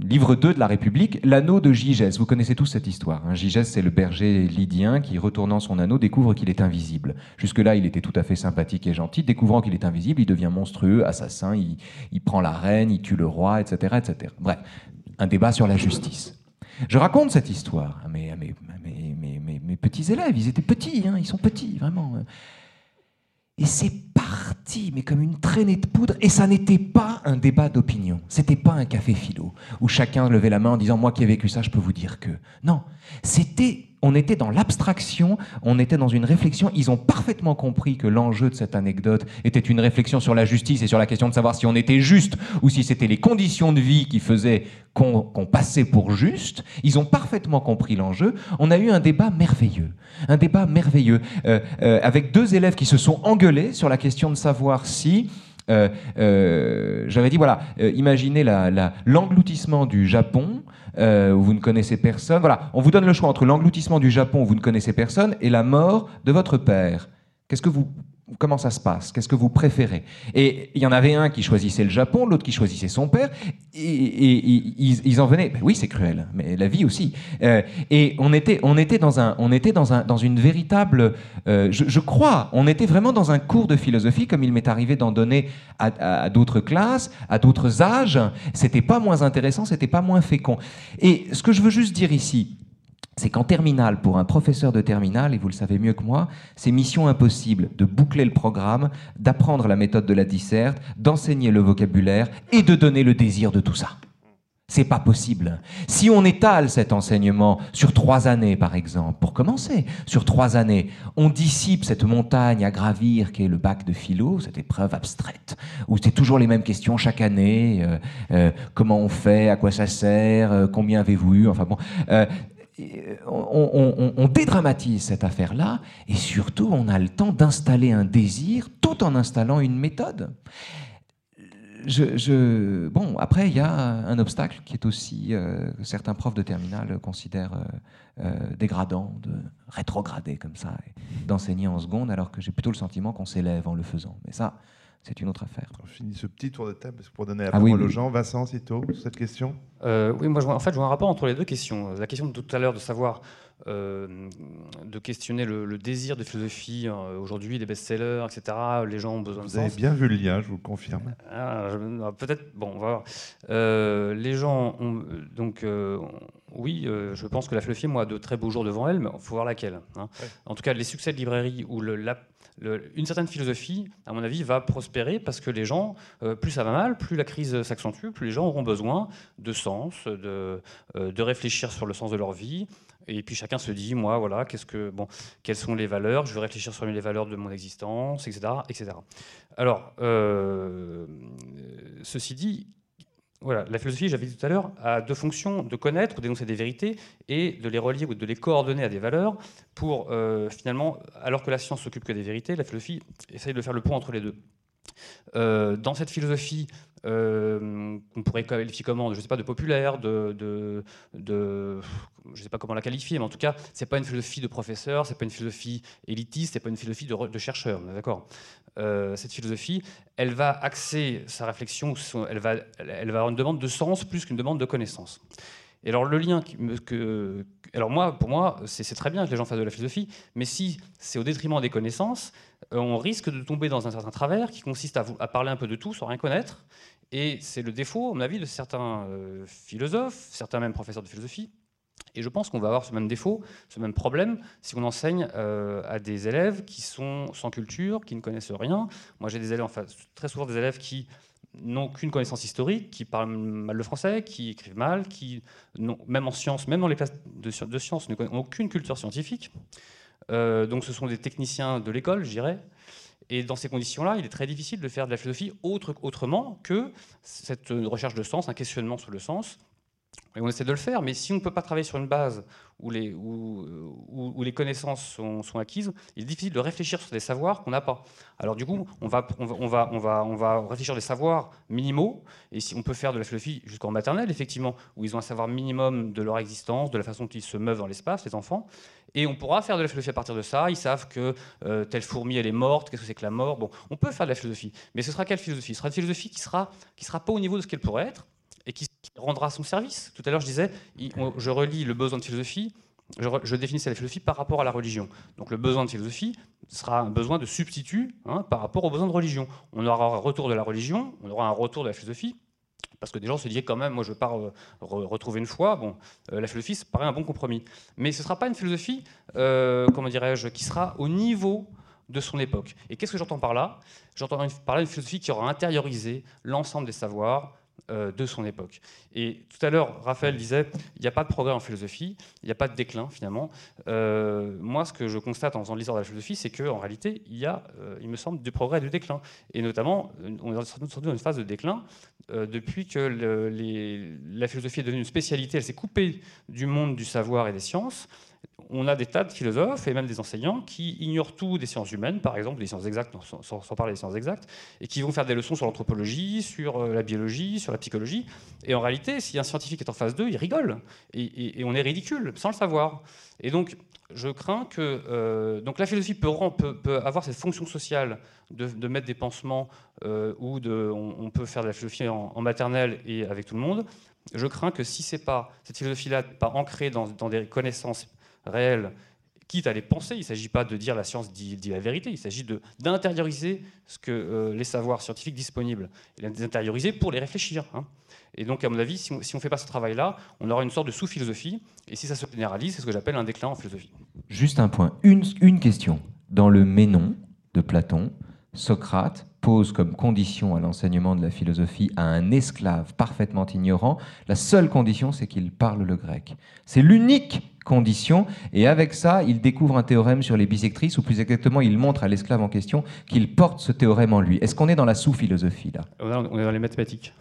livre 2 de La République, l'anneau de Gigès. Vous connaissez tous cette histoire. Hein. Gigès, c'est le berger lydien qui, retournant son anneau, découvre qu'il est invisible. Jusque-là, il était tout à fait sympathique et gentil. Découvrant qu'il est invisible, il devient monstrueux, assassin, il, prend la reine, il tue le roi, etc., etc. Bref, un débat sur la justice. Je raconte cette histoire à mes, petits élèves. Ils étaient petits, hein, ils sont petits, vraiment. Et c'est parti, mais comme une traînée de poudre. Et ça n'était pas un débat d'opinion. C'était pas un café philo où chacun levait la main en disant Moi qui ai vécu ça, je peux vous dire que. Non, c'était on était dans l'abstraction, on était dans une réflexion. Ils ont parfaitement compris que l'enjeu de cette anecdote était une réflexion sur la justice et sur la question de savoir si on était juste ou si c'était les conditions de vie qui faisaient qu'on passait pour juste. Ils ont parfaitement compris l'enjeu. On a eu un débat merveilleux, un débat merveilleux euh, euh, avec deux élèves qui se sont engueulés sur la question de savoir si euh, j'avais dit voilà, imaginez l'engloutissement du Japon euh, où vous ne connaissez personne. Voilà, on vous donne le choix entre l'engloutissement du Japon où vous ne connaissez personne et la mort de votre père. Qu'est-ce que vous Comment ça se passe? Qu'est-ce que vous préférez? Et il y en avait un qui choisissait le Japon, l'autre qui choisissait son père, et, ils, en venaient. Ben oui, c'est cruel, mais la vie aussi. Euh, et on était, on était dans un, on était dans un, dans une véritable, euh, je, crois, on était vraiment dans un cours de philosophie, comme il m'est arrivé d'en donner à, à d'autres classes, à d'autres âges. C'était pas moins intéressant, c'était pas moins fécond. Et ce que je veux juste dire ici, c'est qu'en terminale, pour un professeur de terminale, et vous le savez mieux que moi, c'est mission impossible de boucler le programme, d'apprendre la méthode de la disserte, d'enseigner le vocabulaire et de donner le désir de tout ça. C'est pas possible. Si on étale cet enseignement sur trois années, par exemple, pour commencer, sur trois années, on dissipe cette montagne à gravir qui est le bac de philo, cette épreuve abstraite, où c'est toujours les mêmes questions chaque année, euh, euh, comment on fait, à quoi ça sert, euh, combien avez-vous eu, enfin bon. Euh, on, dédramatise cette affaire-là et surtout on a le temps d'installer un désir tout en installant une méthode. Je, bon, après, il y a un obstacle qui est aussi, euh, certains profs de terminale considèrent euh, dégradant, de rétrograder comme ça, d'enseigner en seconde, alors que j'ai plutôt le sentiment qu'on s'élève en le faisant. Mais ça, c'est une autre affaire. On finit ce petit tour de table pour donner la ah parole aux gens. Vincent, Cito, cette question euh, Oui, moi, je vois, en fait, je vois un rapport entre les deux questions. La question de tout à l'heure de savoir, euh, de questionner le, désir de philosophie. Hein, aujourd'hui, les best-sellers, etc., les gens ont besoin de Vous avez bien vu le lien, je vous le confirme. Ah, ah, peut-être, bon, on va voir. Euh, les gens ont, donc, oui, je pense que la philosophie, moi, a de très beaux jours devant elle, mais il faut voir laquelle. Hein. En tout cas, les succès de librairie ou le, la, une certaine philosophie, à mon avis, va prospérer parce que les gens, euh, plus ça va mal, plus la crise s'accentue, plus les gens auront besoin de sens, de, euh, de réfléchir sur le sens de leur vie. Et puis chacun se dit, moi, voilà, qu'est-ce que, bon, quelles sont les valeurs? Je veux réfléchir sur les valeurs de mon existence, etc., etc. Alors, euh, ceci dit, voilà, la philosophie, j'avais dit tout à l'heure, a deux fonctions, de connaître ou d'énoncer des vérités et de les relier ou de les coordonner à des valeurs pour euh, finalement, alors que la science s'occupe que des vérités, la philosophie essaye de faire le pont entre les deux. Euh, dans cette philosophie, euh, qu'on pourrait qualifier comment? Je sais pas, de populaire, de, de, de je ne sais pas comment la qualifier, mais en tout cas, c'est pas une philosophie de professeur, c'est pas une philosophie élitiste, c'est pas une philosophie de, de chercheur, d'accord? Euh, Cette philosophie, elle va axer sa réflexion, elle va, elle va avoir une demande de sens plus qu'une demande de connaissance. Et alors le lien que, alors moi, pour moi, c'est très bien que les gens fassent de la philosophie, mais si c'est au détriment des connaissances, euh, on risque de tomber dans un certain travers qui consiste à, à parler un peu de tout sans rien connaître. Et c'est le défaut, à mon avis, de certains euh, philosophes, certains même professeurs de philosophie, Et je pense qu'on va avoir ce même défaut, ce même problème, si on enseigne euh, à des élèves qui sont sans culture, qui ne connaissent rien. Moi, j'ai des élèves, enfin, très souvent des élèves qui n'ont qu'une connaissance historique, qui parlent mal le français, qui écrivent mal, qui, même en sciences, même dans les classes de, sciences, n'ont aucune culture scientifique. Euh, donc ce sont des techniciens de l'école, je dirais. Et dans ces conditions-là, il est très difficile de faire de la philosophie autre, autrement que cette recherche de sens, un questionnement sur le sens, et on essaie de le faire, mais si on ne peut pas travailler sur une base où les, connaissances sont, acquises, il est difficile de réfléchir sur des savoirs qu'on n'a pas. Alors du coup, on va, on, va, réfléchir des savoirs minimaux, et si on peut faire de la philosophie jusqu'en maternelle, effectivement, où ils ont un savoir minimum de leur existence, de la façon dont ils se meuvent dans l'espace, les enfants, et on pourra faire de la philosophie à partir de ça. Ils savent que euh, telle fourmi, elle est morte, qu'est-ce que c'est que la mort? Bon, on peut faire de la philosophie, mais ce sera quelle philosophie? Ce sera une philosophie qui sera, qui sera pas au niveau de ce qu'elle pourrait être, rendra son service. Tout à l'heure, je disais, je relis le besoin de philosophie, je, je, définissais la philosophie par rapport à la religion. Donc le besoin de philosophie sera un besoin de substitut hein, par rapport au besoin de religion. On aura un retour de la religion, on aura un retour de la philosophie, parce que des gens se disaient quand même, moi je pars euh, retrouver une foi, bon, euh, la philosophie, ça paraît un bon compromis. Mais ce ne sera pas une philosophie, euh, comment dirais-je, qui sera au niveau de son époque. Et qu'est-ce que j'entends par là? J'entends par là une philosophie qui aura intériorisé l'ensemble des savoirs, de son époque. Et tout à l'heure, Raphaël disait, il n'y a pas de progrès en philosophie, il n'y a pas de déclin finalement. Euh, moi, ce que je constate en faisant l'histoire de la philosophie, c'est qu'en réalité, il y a, euh, il me semble, du progrès et du déclin. Et notamment, on est doute dans une phase de déclin depuis que la philosophie est devenue une spécialité, elle s'est coupée du monde du savoir et des sciences on a des tas de philosophes et même des enseignants qui ignorent tout des sciences humaines, par exemple, des sciences exactes, sans, parler des sciences exactes, et qui vont faire des leçons sur l'anthropologie, sur euh, la biologie, sur la psychologie. Et en réalité, si un scientifique est en face d'eux, il rigole. Et, on est ridicule, sans le savoir. Et donc, je crains que euh, donc la philosophie peut, avoir cette fonction sociale de, mettre des pansements euh, de, on, peut faire de la philosophie en, maternelle et avec tout le monde. Je crains que si c'est pas cette philosophie-là pas ancrée dans des connaissances réel, quitte à les penser. Il ne s'agit pas de dire la science dit, la vérité, il s'agit d'intérioriser ce que euh, les savoirs scientifiques disponibles, et les intérioriser pour les réfléchir. Hein. Et donc, à mon avis, si on ne fait pas ce travail-là, on aura une sorte de sous-philosophie, et si ça se généralise, c'est ce que j'appelle un déclin en philosophie. Juste un point, une, une question. Dans le Ménon de Platon, Socrate pose comme condition à l'enseignement de la philosophie à un esclave parfaitement ignorant, la seule condition, c'est qu'il parle le grec. C'est l'unique condition, et avec ça, il découvre un théorème sur les bisectrices, ou plus exactement, il montre à l'esclave en question qu'il porte ce théorème en lui. Est-ce qu'on est dans la sous-philosophie, là? On est dans les mathématiques.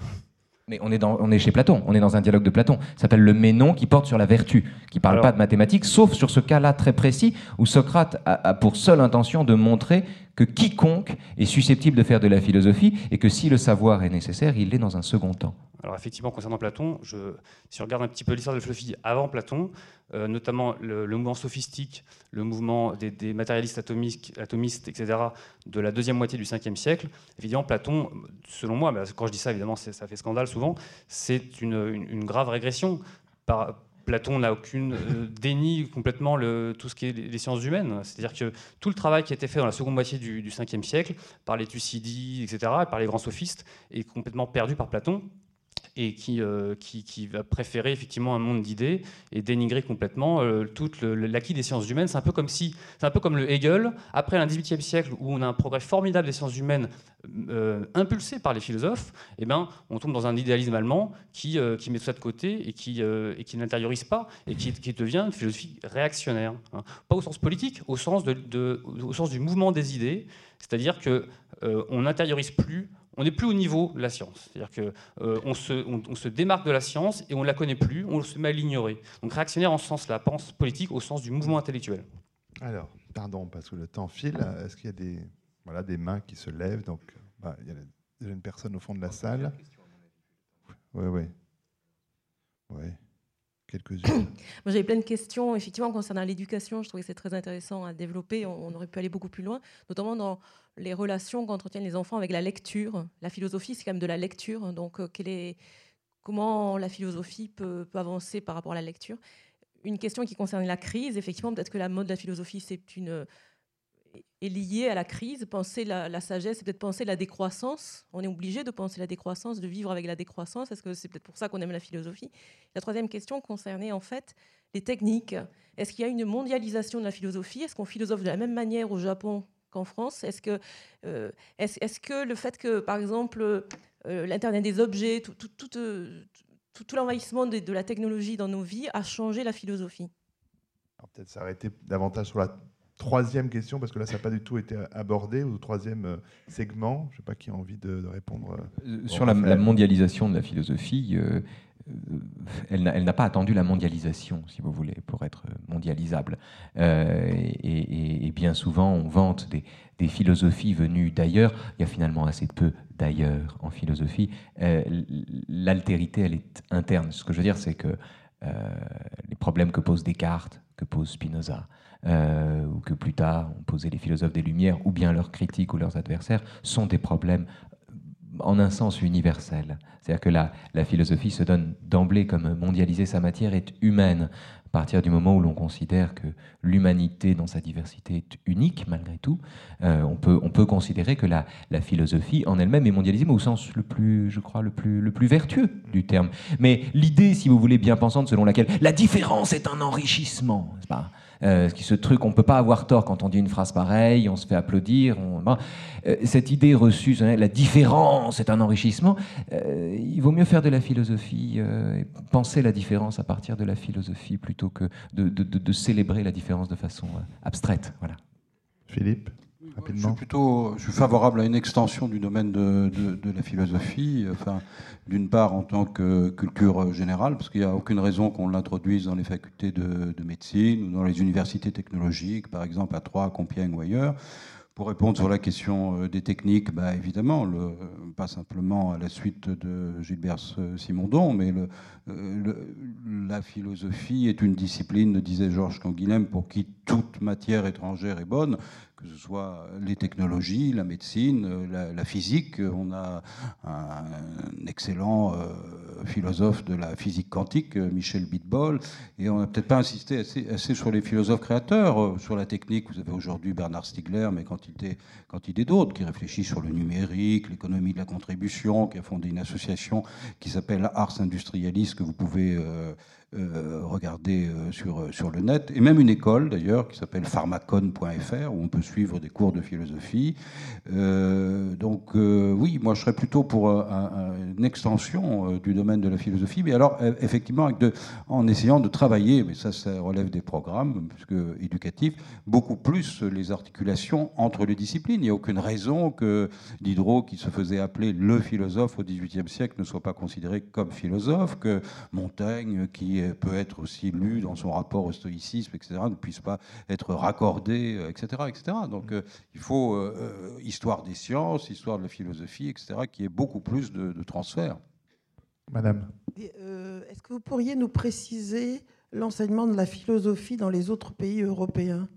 Mais on est, dans, on est chez Platon, on est dans un dialogue de Platon. Ça s'appelle le Ménon qui porte sur la vertu, qui ne parle pas de mathématiques, sauf sur ce cas-là très précis où Socrate a, pour seule intention de montrer que quiconque est susceptible de faire de la philosophie et que si le savoir est nécessaire, il l'est dans un second temps. Alors effectivement, concernant Platon, si on regarde un petit peu l'histoire de la philosophie avant Platon, euh, notamment le, mouvement sophistique, le mouvement des, matérialistes atomistes, etc., de la deuxième moitié du 5e siècle, évidemment, Platon, selon moi, quand je dis ça, évidemment, ça fait scandale souvent, c'est une, grave régression. Platon n'a aucune euh, dénie complètement tout ce qui est les sciences humaines. C'est-à-dire que tout le travail qui a été fait dans la seconde moitié du, du 5e siècle, par les Thucydides, etc., par les grands sophistes, est complètement perdu par Platon et euh, qui, qui, va préférer effectivement un monde d'idées et dénigrer complètement euh, tout l'acquis des sciences humaines. C'est un peu comme si, c'est un peu comme le Hegel après un 18e siècle où on a un progrès formidable des sciences humaines euh, impulsé par les philosophes. Eh ben, on tombe dans un idéalisme allemand qui, qui met tout ça de côté et qui, qui n'intériorise pas et qui, qui, devient une philosophie réactionnaire. Hein. Pas au sens politique, au sens, de, au sens du mouvement des idées, c'est-à-dire que on n'intériorise plus on n'est plus au niveau de la science. C'est-à-dire qu'on euh, on se, on, se, démarque de la science et on ne la connaît plus, on se met à l'ignorer. Donc réactionnaire en ce sens-là, pense politique au sens du mouvement intellectuel. Alors, pardon, parce que le temps file. Est-ce qu'il y a des, voilà, des mains qui se lèvent? Donc, bah, il y a déjà une personne au fond de la salle. Oui, oui. Oui. J'avais plein de questions, effectivement, concernant l'éducation. Je trouvais que c'est très intéressant à développer. on aurait pu aller beaucoup plus loin, notamment dans les relations qu'entretiennent les enfants avec la lecture. La philosophie, c'est quand même de la lecture. Donc, euh, est, comment la philosophie peut, avancer par rapport à la lecture? Une question qui concerne la crise. Effectivement, peut-être que la mode de la philosophie, c'est une est lié à la crise. Penser la, sagesse, c'est peut-être penser la décroissance. On est obligé de penser la décroissance, de vivre avec la décroissance. Est-ce que c'est peut-être pour ça qu'on aime la philosophie? La troisième question concernait en fait les techniques. Est-ce qu'il y a une mondialisation de la philosophie? Est-ce qu'on philosophe de la même manière au Japon qu'en France? Est-ce que, euh, est-ce, que le fait que, par exemple, euh, l'Internet des objets, tout, tout, tout, tout l'envahissement de, de, la technologie dans nos vies a changé la philosophie? Peut-être s'arrêter davantage sur la troisième question, parce que là, ça n'a pas du tout été abordé, ou troisième euh, segment. Je ne sais pas qui a envie de, répondre. sur la, mondialisation de la philosophie, elle n'a pas attendu la mondialisation, si vous voulez, pour être mondialisable. Euh, et, bien souvent, on vante des, philosophies venues d'ailleurs. Il y a finalement assez peu d'ailleurs en philosophie. Euh, l'altérité, elle est interne. Ce que je veux dire, c'est que euh, les problèmes que pose Descartes, que pose Spinoza, ou que plus tard ont posé les philosophes des Lumières, ou bien leurs critiques ou leurs adversaires, sont des problèmes en un sens universel. C'est-à-dire que la, philosophie se donne d'emblée comme mondialiser sa matière est humaine, à partir du moment où l'on considère que l'humanité dans sa diversité est unique malgré tout, euh, on, peut, on peut considérer que la, philosophie en elle-même est mondialisée, mais au sens le plus, je crois, le plus, le plus vertueux du terme. Mais l'idée, si vous voulez, bien pensante, selon laquelle la différence est un enrichissement, pas? Euh, ce truc, on ne peut pas avoir tort quand on dit une phrase pareille, on se fait applaudir. Euh, cette idée reçue, la différence est un enrichissement, euh, il vaut mieux faire de la philosophie, penser la différence à partir de la philosophie plutôt que de, célébrer la différence de façon abstraite. Voilà. Philippe? Je suis plutôt je suis favorable à une extension du domaine de, la philosophie, enfin, d'une part en tant que culture générale, parce qu'il n'y a aucune raison qu'on l'introduise dans les facultés de, médecine ou dans les universités technologiques, par exemple à Troyes, à Compiègne ou ailleurs. Pour répondre sur la question euh, des techniques, bah, évidemment, le, pas simplement à la suite de Gilbert Simondon, mais le, euh, la philosophie est une discipline, disait Georges Canguilhem, pour qui toute matière étrangère est bonne, que ce soit les technologies, la médecine, euh, la, physique. On a un, excellent euh, philosophe de la physique quantique, euh, Michel Bitbol, et on n'a peut-être pas insisté assez, sur les philosophes créateurs. Sur la technique, vous avez aujourd'hui Bernard Stiegler, mais quantité, quantité d'autres qui réfléchissent sur le numérique, l'économie de la contribution, qui a fondé une association qui s'appelle Ars Industrialis, que vous pouvez regarder euh, sur, euh, sur le net, et même une école d'ailleurs qui s'appelle pharmacon.fr où on peut suivre des cours de philosophie. donc oui, moi je serais plutôt pour une extension du domaine de la philosophie, mais alors effectivement en essayant de travailler, mais ça, ça relève des programmes puisque, éducatifs, beaucoup plus les articulations entre les disciplines. Il n'y a aucune raison que Diderot, qui se faisait appeler le philosophe au XVIIIe siècle, ne soit pas considéré comme philosophe, que Montaigne, qui peut être aussi lu dans son rapport au stoïcisme, etc., ne puisse pas être raccordé, etc. Euh, etc. Donc euh, il faut euh, histoire des sciences, histoire de la philosophie, etc., qui ait beaucoup plus de, transfert. Madame. Est-ce que vous pourriez nous préciser l'enseignement de la philosophie dans les autres pays européens?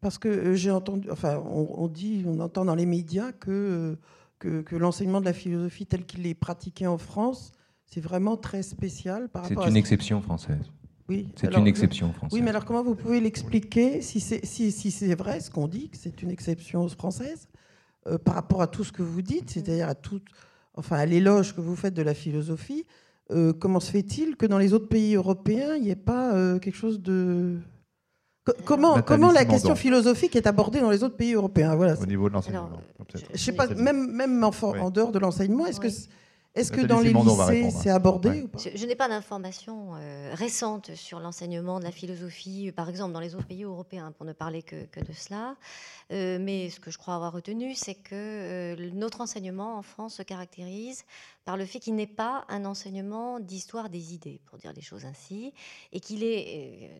Parce que j'ai entendu, enfin, on, dit, on entend dans les médias que, que, que l'enseignement de la philosophie tel qu'il est pratiqué en France c'est vraiment très spécial par rapport C'est une exception française. Oui. C'est une exception française. Oui, mais alors comment vous pouvez l'expliquer si c'est si, si c'est vrai ce qu'on dit que c'est une exception française euh, par rapport à tout ce que vous dites, c'est-à-dire à tout, enfin à l'éloge que vous faites de la philosophie. Euh, comment se fait-il que dans les autres pays européens, il n'y ait pas euh, quelque chose de Comment, comment la question philosophique est abordée dans les autres pays européens? Voilà, Au niveau de l'enseignement. Je sais pas, même, même en, en dehors de l'enseignement, est-ce que est-ce que dans les lycées, c'est abordé ou pas Je, n'ai pas d'informations euh, récentes sur l'enseignement de la philosophie, par exemple, dans les autres pays européens, pour ne parler que, de cela. Euh, mais ce que je crois avoir retenu, c'est que euh, notre enseignement en France se caractérise par le fait qu'il n'est pas un enseignement d'histoire des idées, pour dire les choses ainsi, et qu'il est.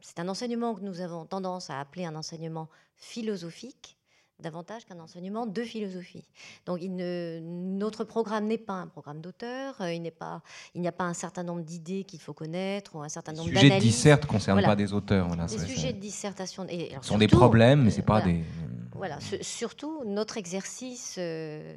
c'est un enseignement que nous avons tendance à appeler un enseignement philosophique davantage qu'un enseignement de philosophie. Donc il ne, notre programme n'est pas un programme d'auteur, euh, il n'y pas, il a pas un certain nombre d'idées qu'il faut connaître ou un certain nombre d'analyses. Les sujets de disserte ne concernent pas des auteurs. Voilà, les sujets de dissertation et, sont des problèmes, mais c'est pas des. Voilà, surtout notre exercice euh,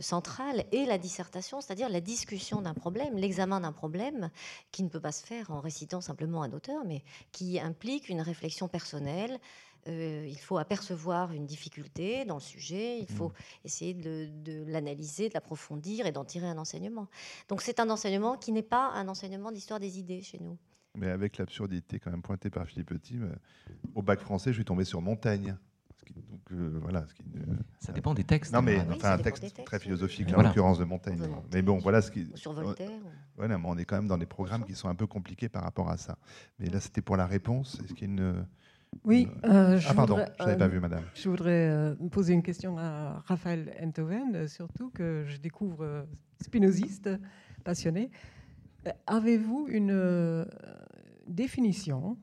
centrale est la dissertation, c'est-à-dire la discussion d'un problème, l'examen d'un problème qui ne peut pas se faire en récitant simplement un auteur, mais qui implique une réflexion personnelle, euh, il faut apercevoir une difficulté dans le sujet, il faut mmh. essayer de, l'analyser, de l'approfondir et d'en tirer un enseignement. Donc c'est un enseignement qui n'est pas un enseignement d'histoire des idées chez nous. Mais avec l'absurdité quand même pointée par Philippe Petit, euh, au bac français, je suis tombé sur Montaigne. donc, euh, voilà, ce qui, ça dépend des textes. Non, mais enfin, un texte très philosophique, en l'occurrence de Montaigne. Mais bon, voilà ce qui. Sur Voltaire. Voilà, on est quand même dans des programmes qui sont un peu compliqués par rapport à ça. Mais là, c'était pour la réponse. Est-ce qu'il y a une oui. Euh, je ah pardon, je n'avais pas vu, madame. Je voudrais euh, poser une question à Raphaël Enthoven, euh, surtout que je découvre spinoziste, passionné. Avez-vous une définition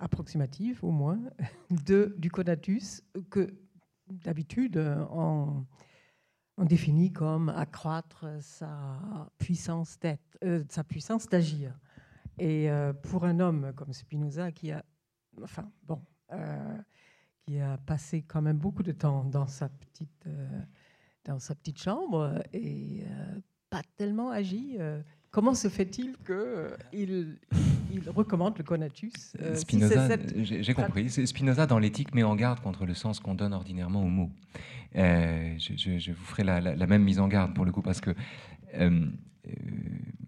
approximative, au moins, de, du conatus que d'habitude on, on, définit comme accroître sa puissance d'être, sa puissance d'agir? Et pour un homme comme Spinoza qui a enfin bon, euh, qui a passé quand même beaucoup de temps dans sa petite, euh, dans sa petite chambre et euh, pas tellement agi. Comment se fait-il qu'il il recommande le conatus Spinoza, j'ai compris. Spinoza, dans l'éthique, met en garde contre le sens qu'on donne ordinairement aux mots. Je, vous ferai la, la, même mise en garde pour le coup, parce que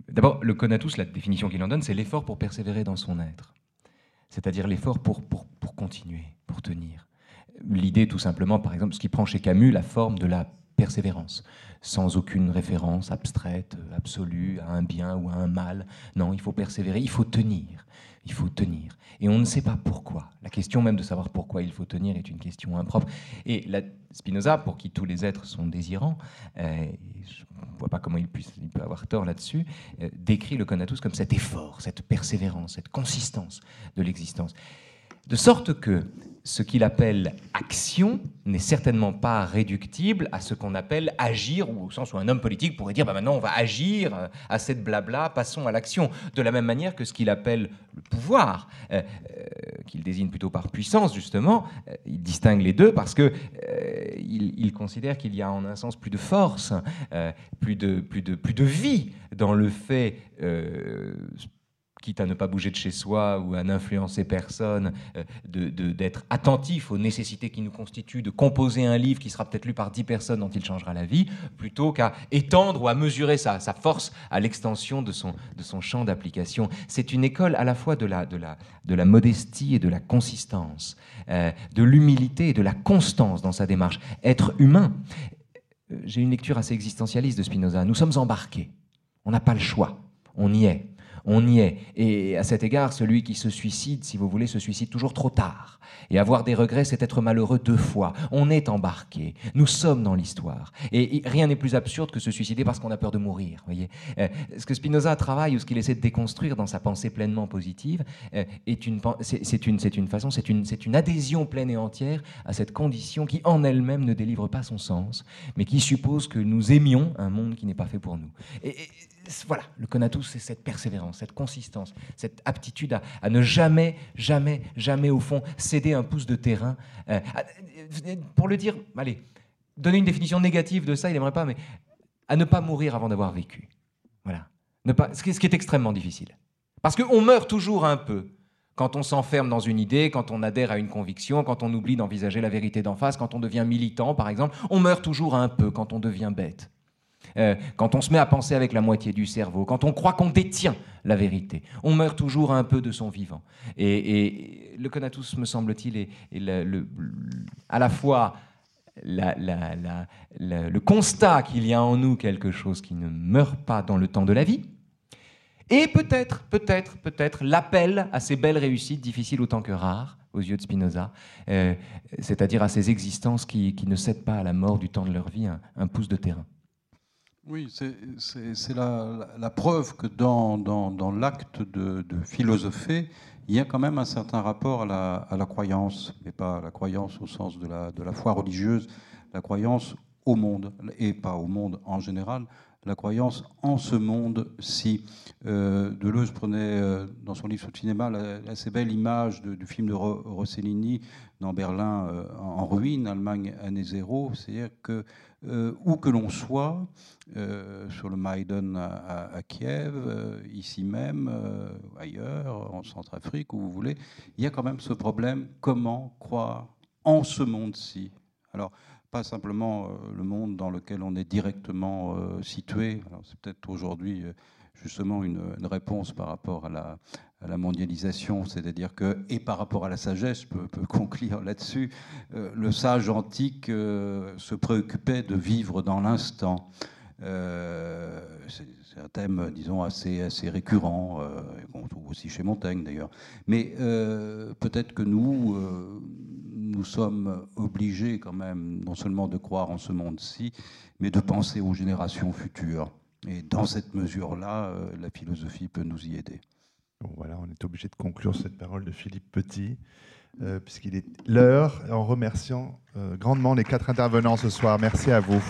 d'abord, le conatus, la définition qu'il en donne, c'est l'effort pour persévérer dans son être c'est-à-dire l'effort pour, pour, pour, continuer, pour tenir. L'idée, tout simplement, par exemple, ce qui prend chez Camus la forme de la persévérance, sans aucune référence abstraite, absolue, à un bien ou à un mal. Non, il faut persévérer, il faut tenir il faut tenir. Et on ne sait pas pourquoi. La question même de savoir pourquoi il faut tenir est une question impropre. Et la, Spinoza, pour qui tous les êtres sont désirants, euh, je ne vois pas comment il, puisse, peut avoir tort là-dessus, euh, décrit le conatus comme cet effort, cette persévérance, cette consistance de l'existence. De sorte que ce qu'il appelle action n'est certainement pas réductible à ce qu'on appelle agir, ou au sens où un homme politique pourrait dire bah maintenant on va agir euh, à cette blabla, passons à l'action. De la même manière que ce qu'il appelle le pouvoir, euh, euh, qu'il désigne plutôt par puissance justement, il distingue les deux parce que il, considère qu'il y a en un sens plus de force, plus, de, plus, de, plus de vie dans le fait quitte à ne pas bouger de chez soi ou à n'influencer personne, euh, d'être attentif aux nécessités qui nous constituent, de composer un livre qui sera peut-être lu par dix personnes dont il changera la vie, plutôt qu'à étendre ou à mesurer sa, sa force à l'extension de son, de son champ d'application. C'est une école à la fois de la, de la, de la modestie et de la consistance, euh, de l'humilité et de la constance dans sa démarche. Être humain, euh, j'ai une lecture assez existentialiste de Spinoza, nous sommes embarqués, on n'a pas le choix, on y est on y est. Et à cet égard, celui qui se suicide, si vous voulez, se suicide toujours trop tard. Et avoir des regrets, c'est être malheureux deux fois. On est embarqué. Nous sommes dans l'histoire. Et rien n'est plus absurde que se suicider parce qu'on a peur de mourir. Voyez euh, ce que Spinoza travaille ou ce qu'il essaie de déconstruire dans sa pensée pleinement positive euh, une, c'est une, une façon, c'est une, une adhésion pleine et entière à cette condition qui en elle-même ne délivre pas son sens, mais qui suppose que nous aimions un monde qui n'est pas fait pour nous. et voilà, le conatus, c'est cette persévérance, cette consistance, cette aptitude à, ne jamais, jamais, jamais, au fond, céder un pouce de terrain. Euh, pour le dire, allez, donner une définition négative de ça, il n'aimerait pas, mais à ne pas mourir avant d'avoir vécu. Voilà. Ce, qui, est extrêmement difficile. Parce qu'on meurt toujours un peu quand on s'enferme dans une idée, quand on adhère à une conviction, quand on oublie d'envisager la vérité d'en face, quand on devient militant, par exemple. On meurt toujours un peu quand on devient bête. Euh, quand on se met à penser avec la moitié du cerveau, quand on croit qu'on détient la vérité, on meurt toujours un peu de son vivant. Et, le conatus, me semble-t-il, est, à la fois le constat qu'il y a en nous quelque chose qui ne meurt pas dans le temps de la vie, et peut-être, peut-être, peut-être l'appel à ces belles réussites, difficiles autant que rares, aux yeux de Spinoza, euh, c'est-à-dire à ces existences qui, ne cèdent pas à la mort du temps de leur vie un pouce de terrain. Oui, c'est la, preuve que dans, l'acte de, philosopher, il y a quand même un certain rapport à la, à croyance, mais pas la croyance au sens de la, de la foi religieuse, la croyance au monde, et pas au monde en général, la croyance en ce monde-ci. Euh, Deleuze prenait euh, dans son livre sur le cinéma la, assez belle image du film de Rossellini dans Berlin euh, en ruine, Allemagne année zéro, c'est-à-dire que où que l'on soit, sur le Maïdan à, Kiev, ici même, ailleurs, en Centrafrique, où vous voulez, il y a quand même ce problème comment croire en ce monde-ci? Alors, pas simplement euh, le monde dans lequel on est directement euh, situé. C'est peut-être aujourd'hui euh, justement une, réponse par rapport à la, la mondialisation, c'est-à-dire que, et par rapport à la sagesse, je peux, conclure là-dessus, le sage antique se préoccupait de vivre dans l'instant. c'est un thème, disons, assez, assez récurrent, qu'on trouve aussi chez Montaigne d'ailleurs. Mais peut-être que nous, nous sommes obligés quand même non seulement de croire en ce monde-ci, mais de penser aux générations futures. Et dans cette mesure-là, euh, la philosophie peut nous y aider. Voilà, on est obligé de conclure cette parole de Philippe Petit, euh, puisqu'il est l'heure, en remerciant euh, grandement les quatre intervenants ce soir. Merci à vous.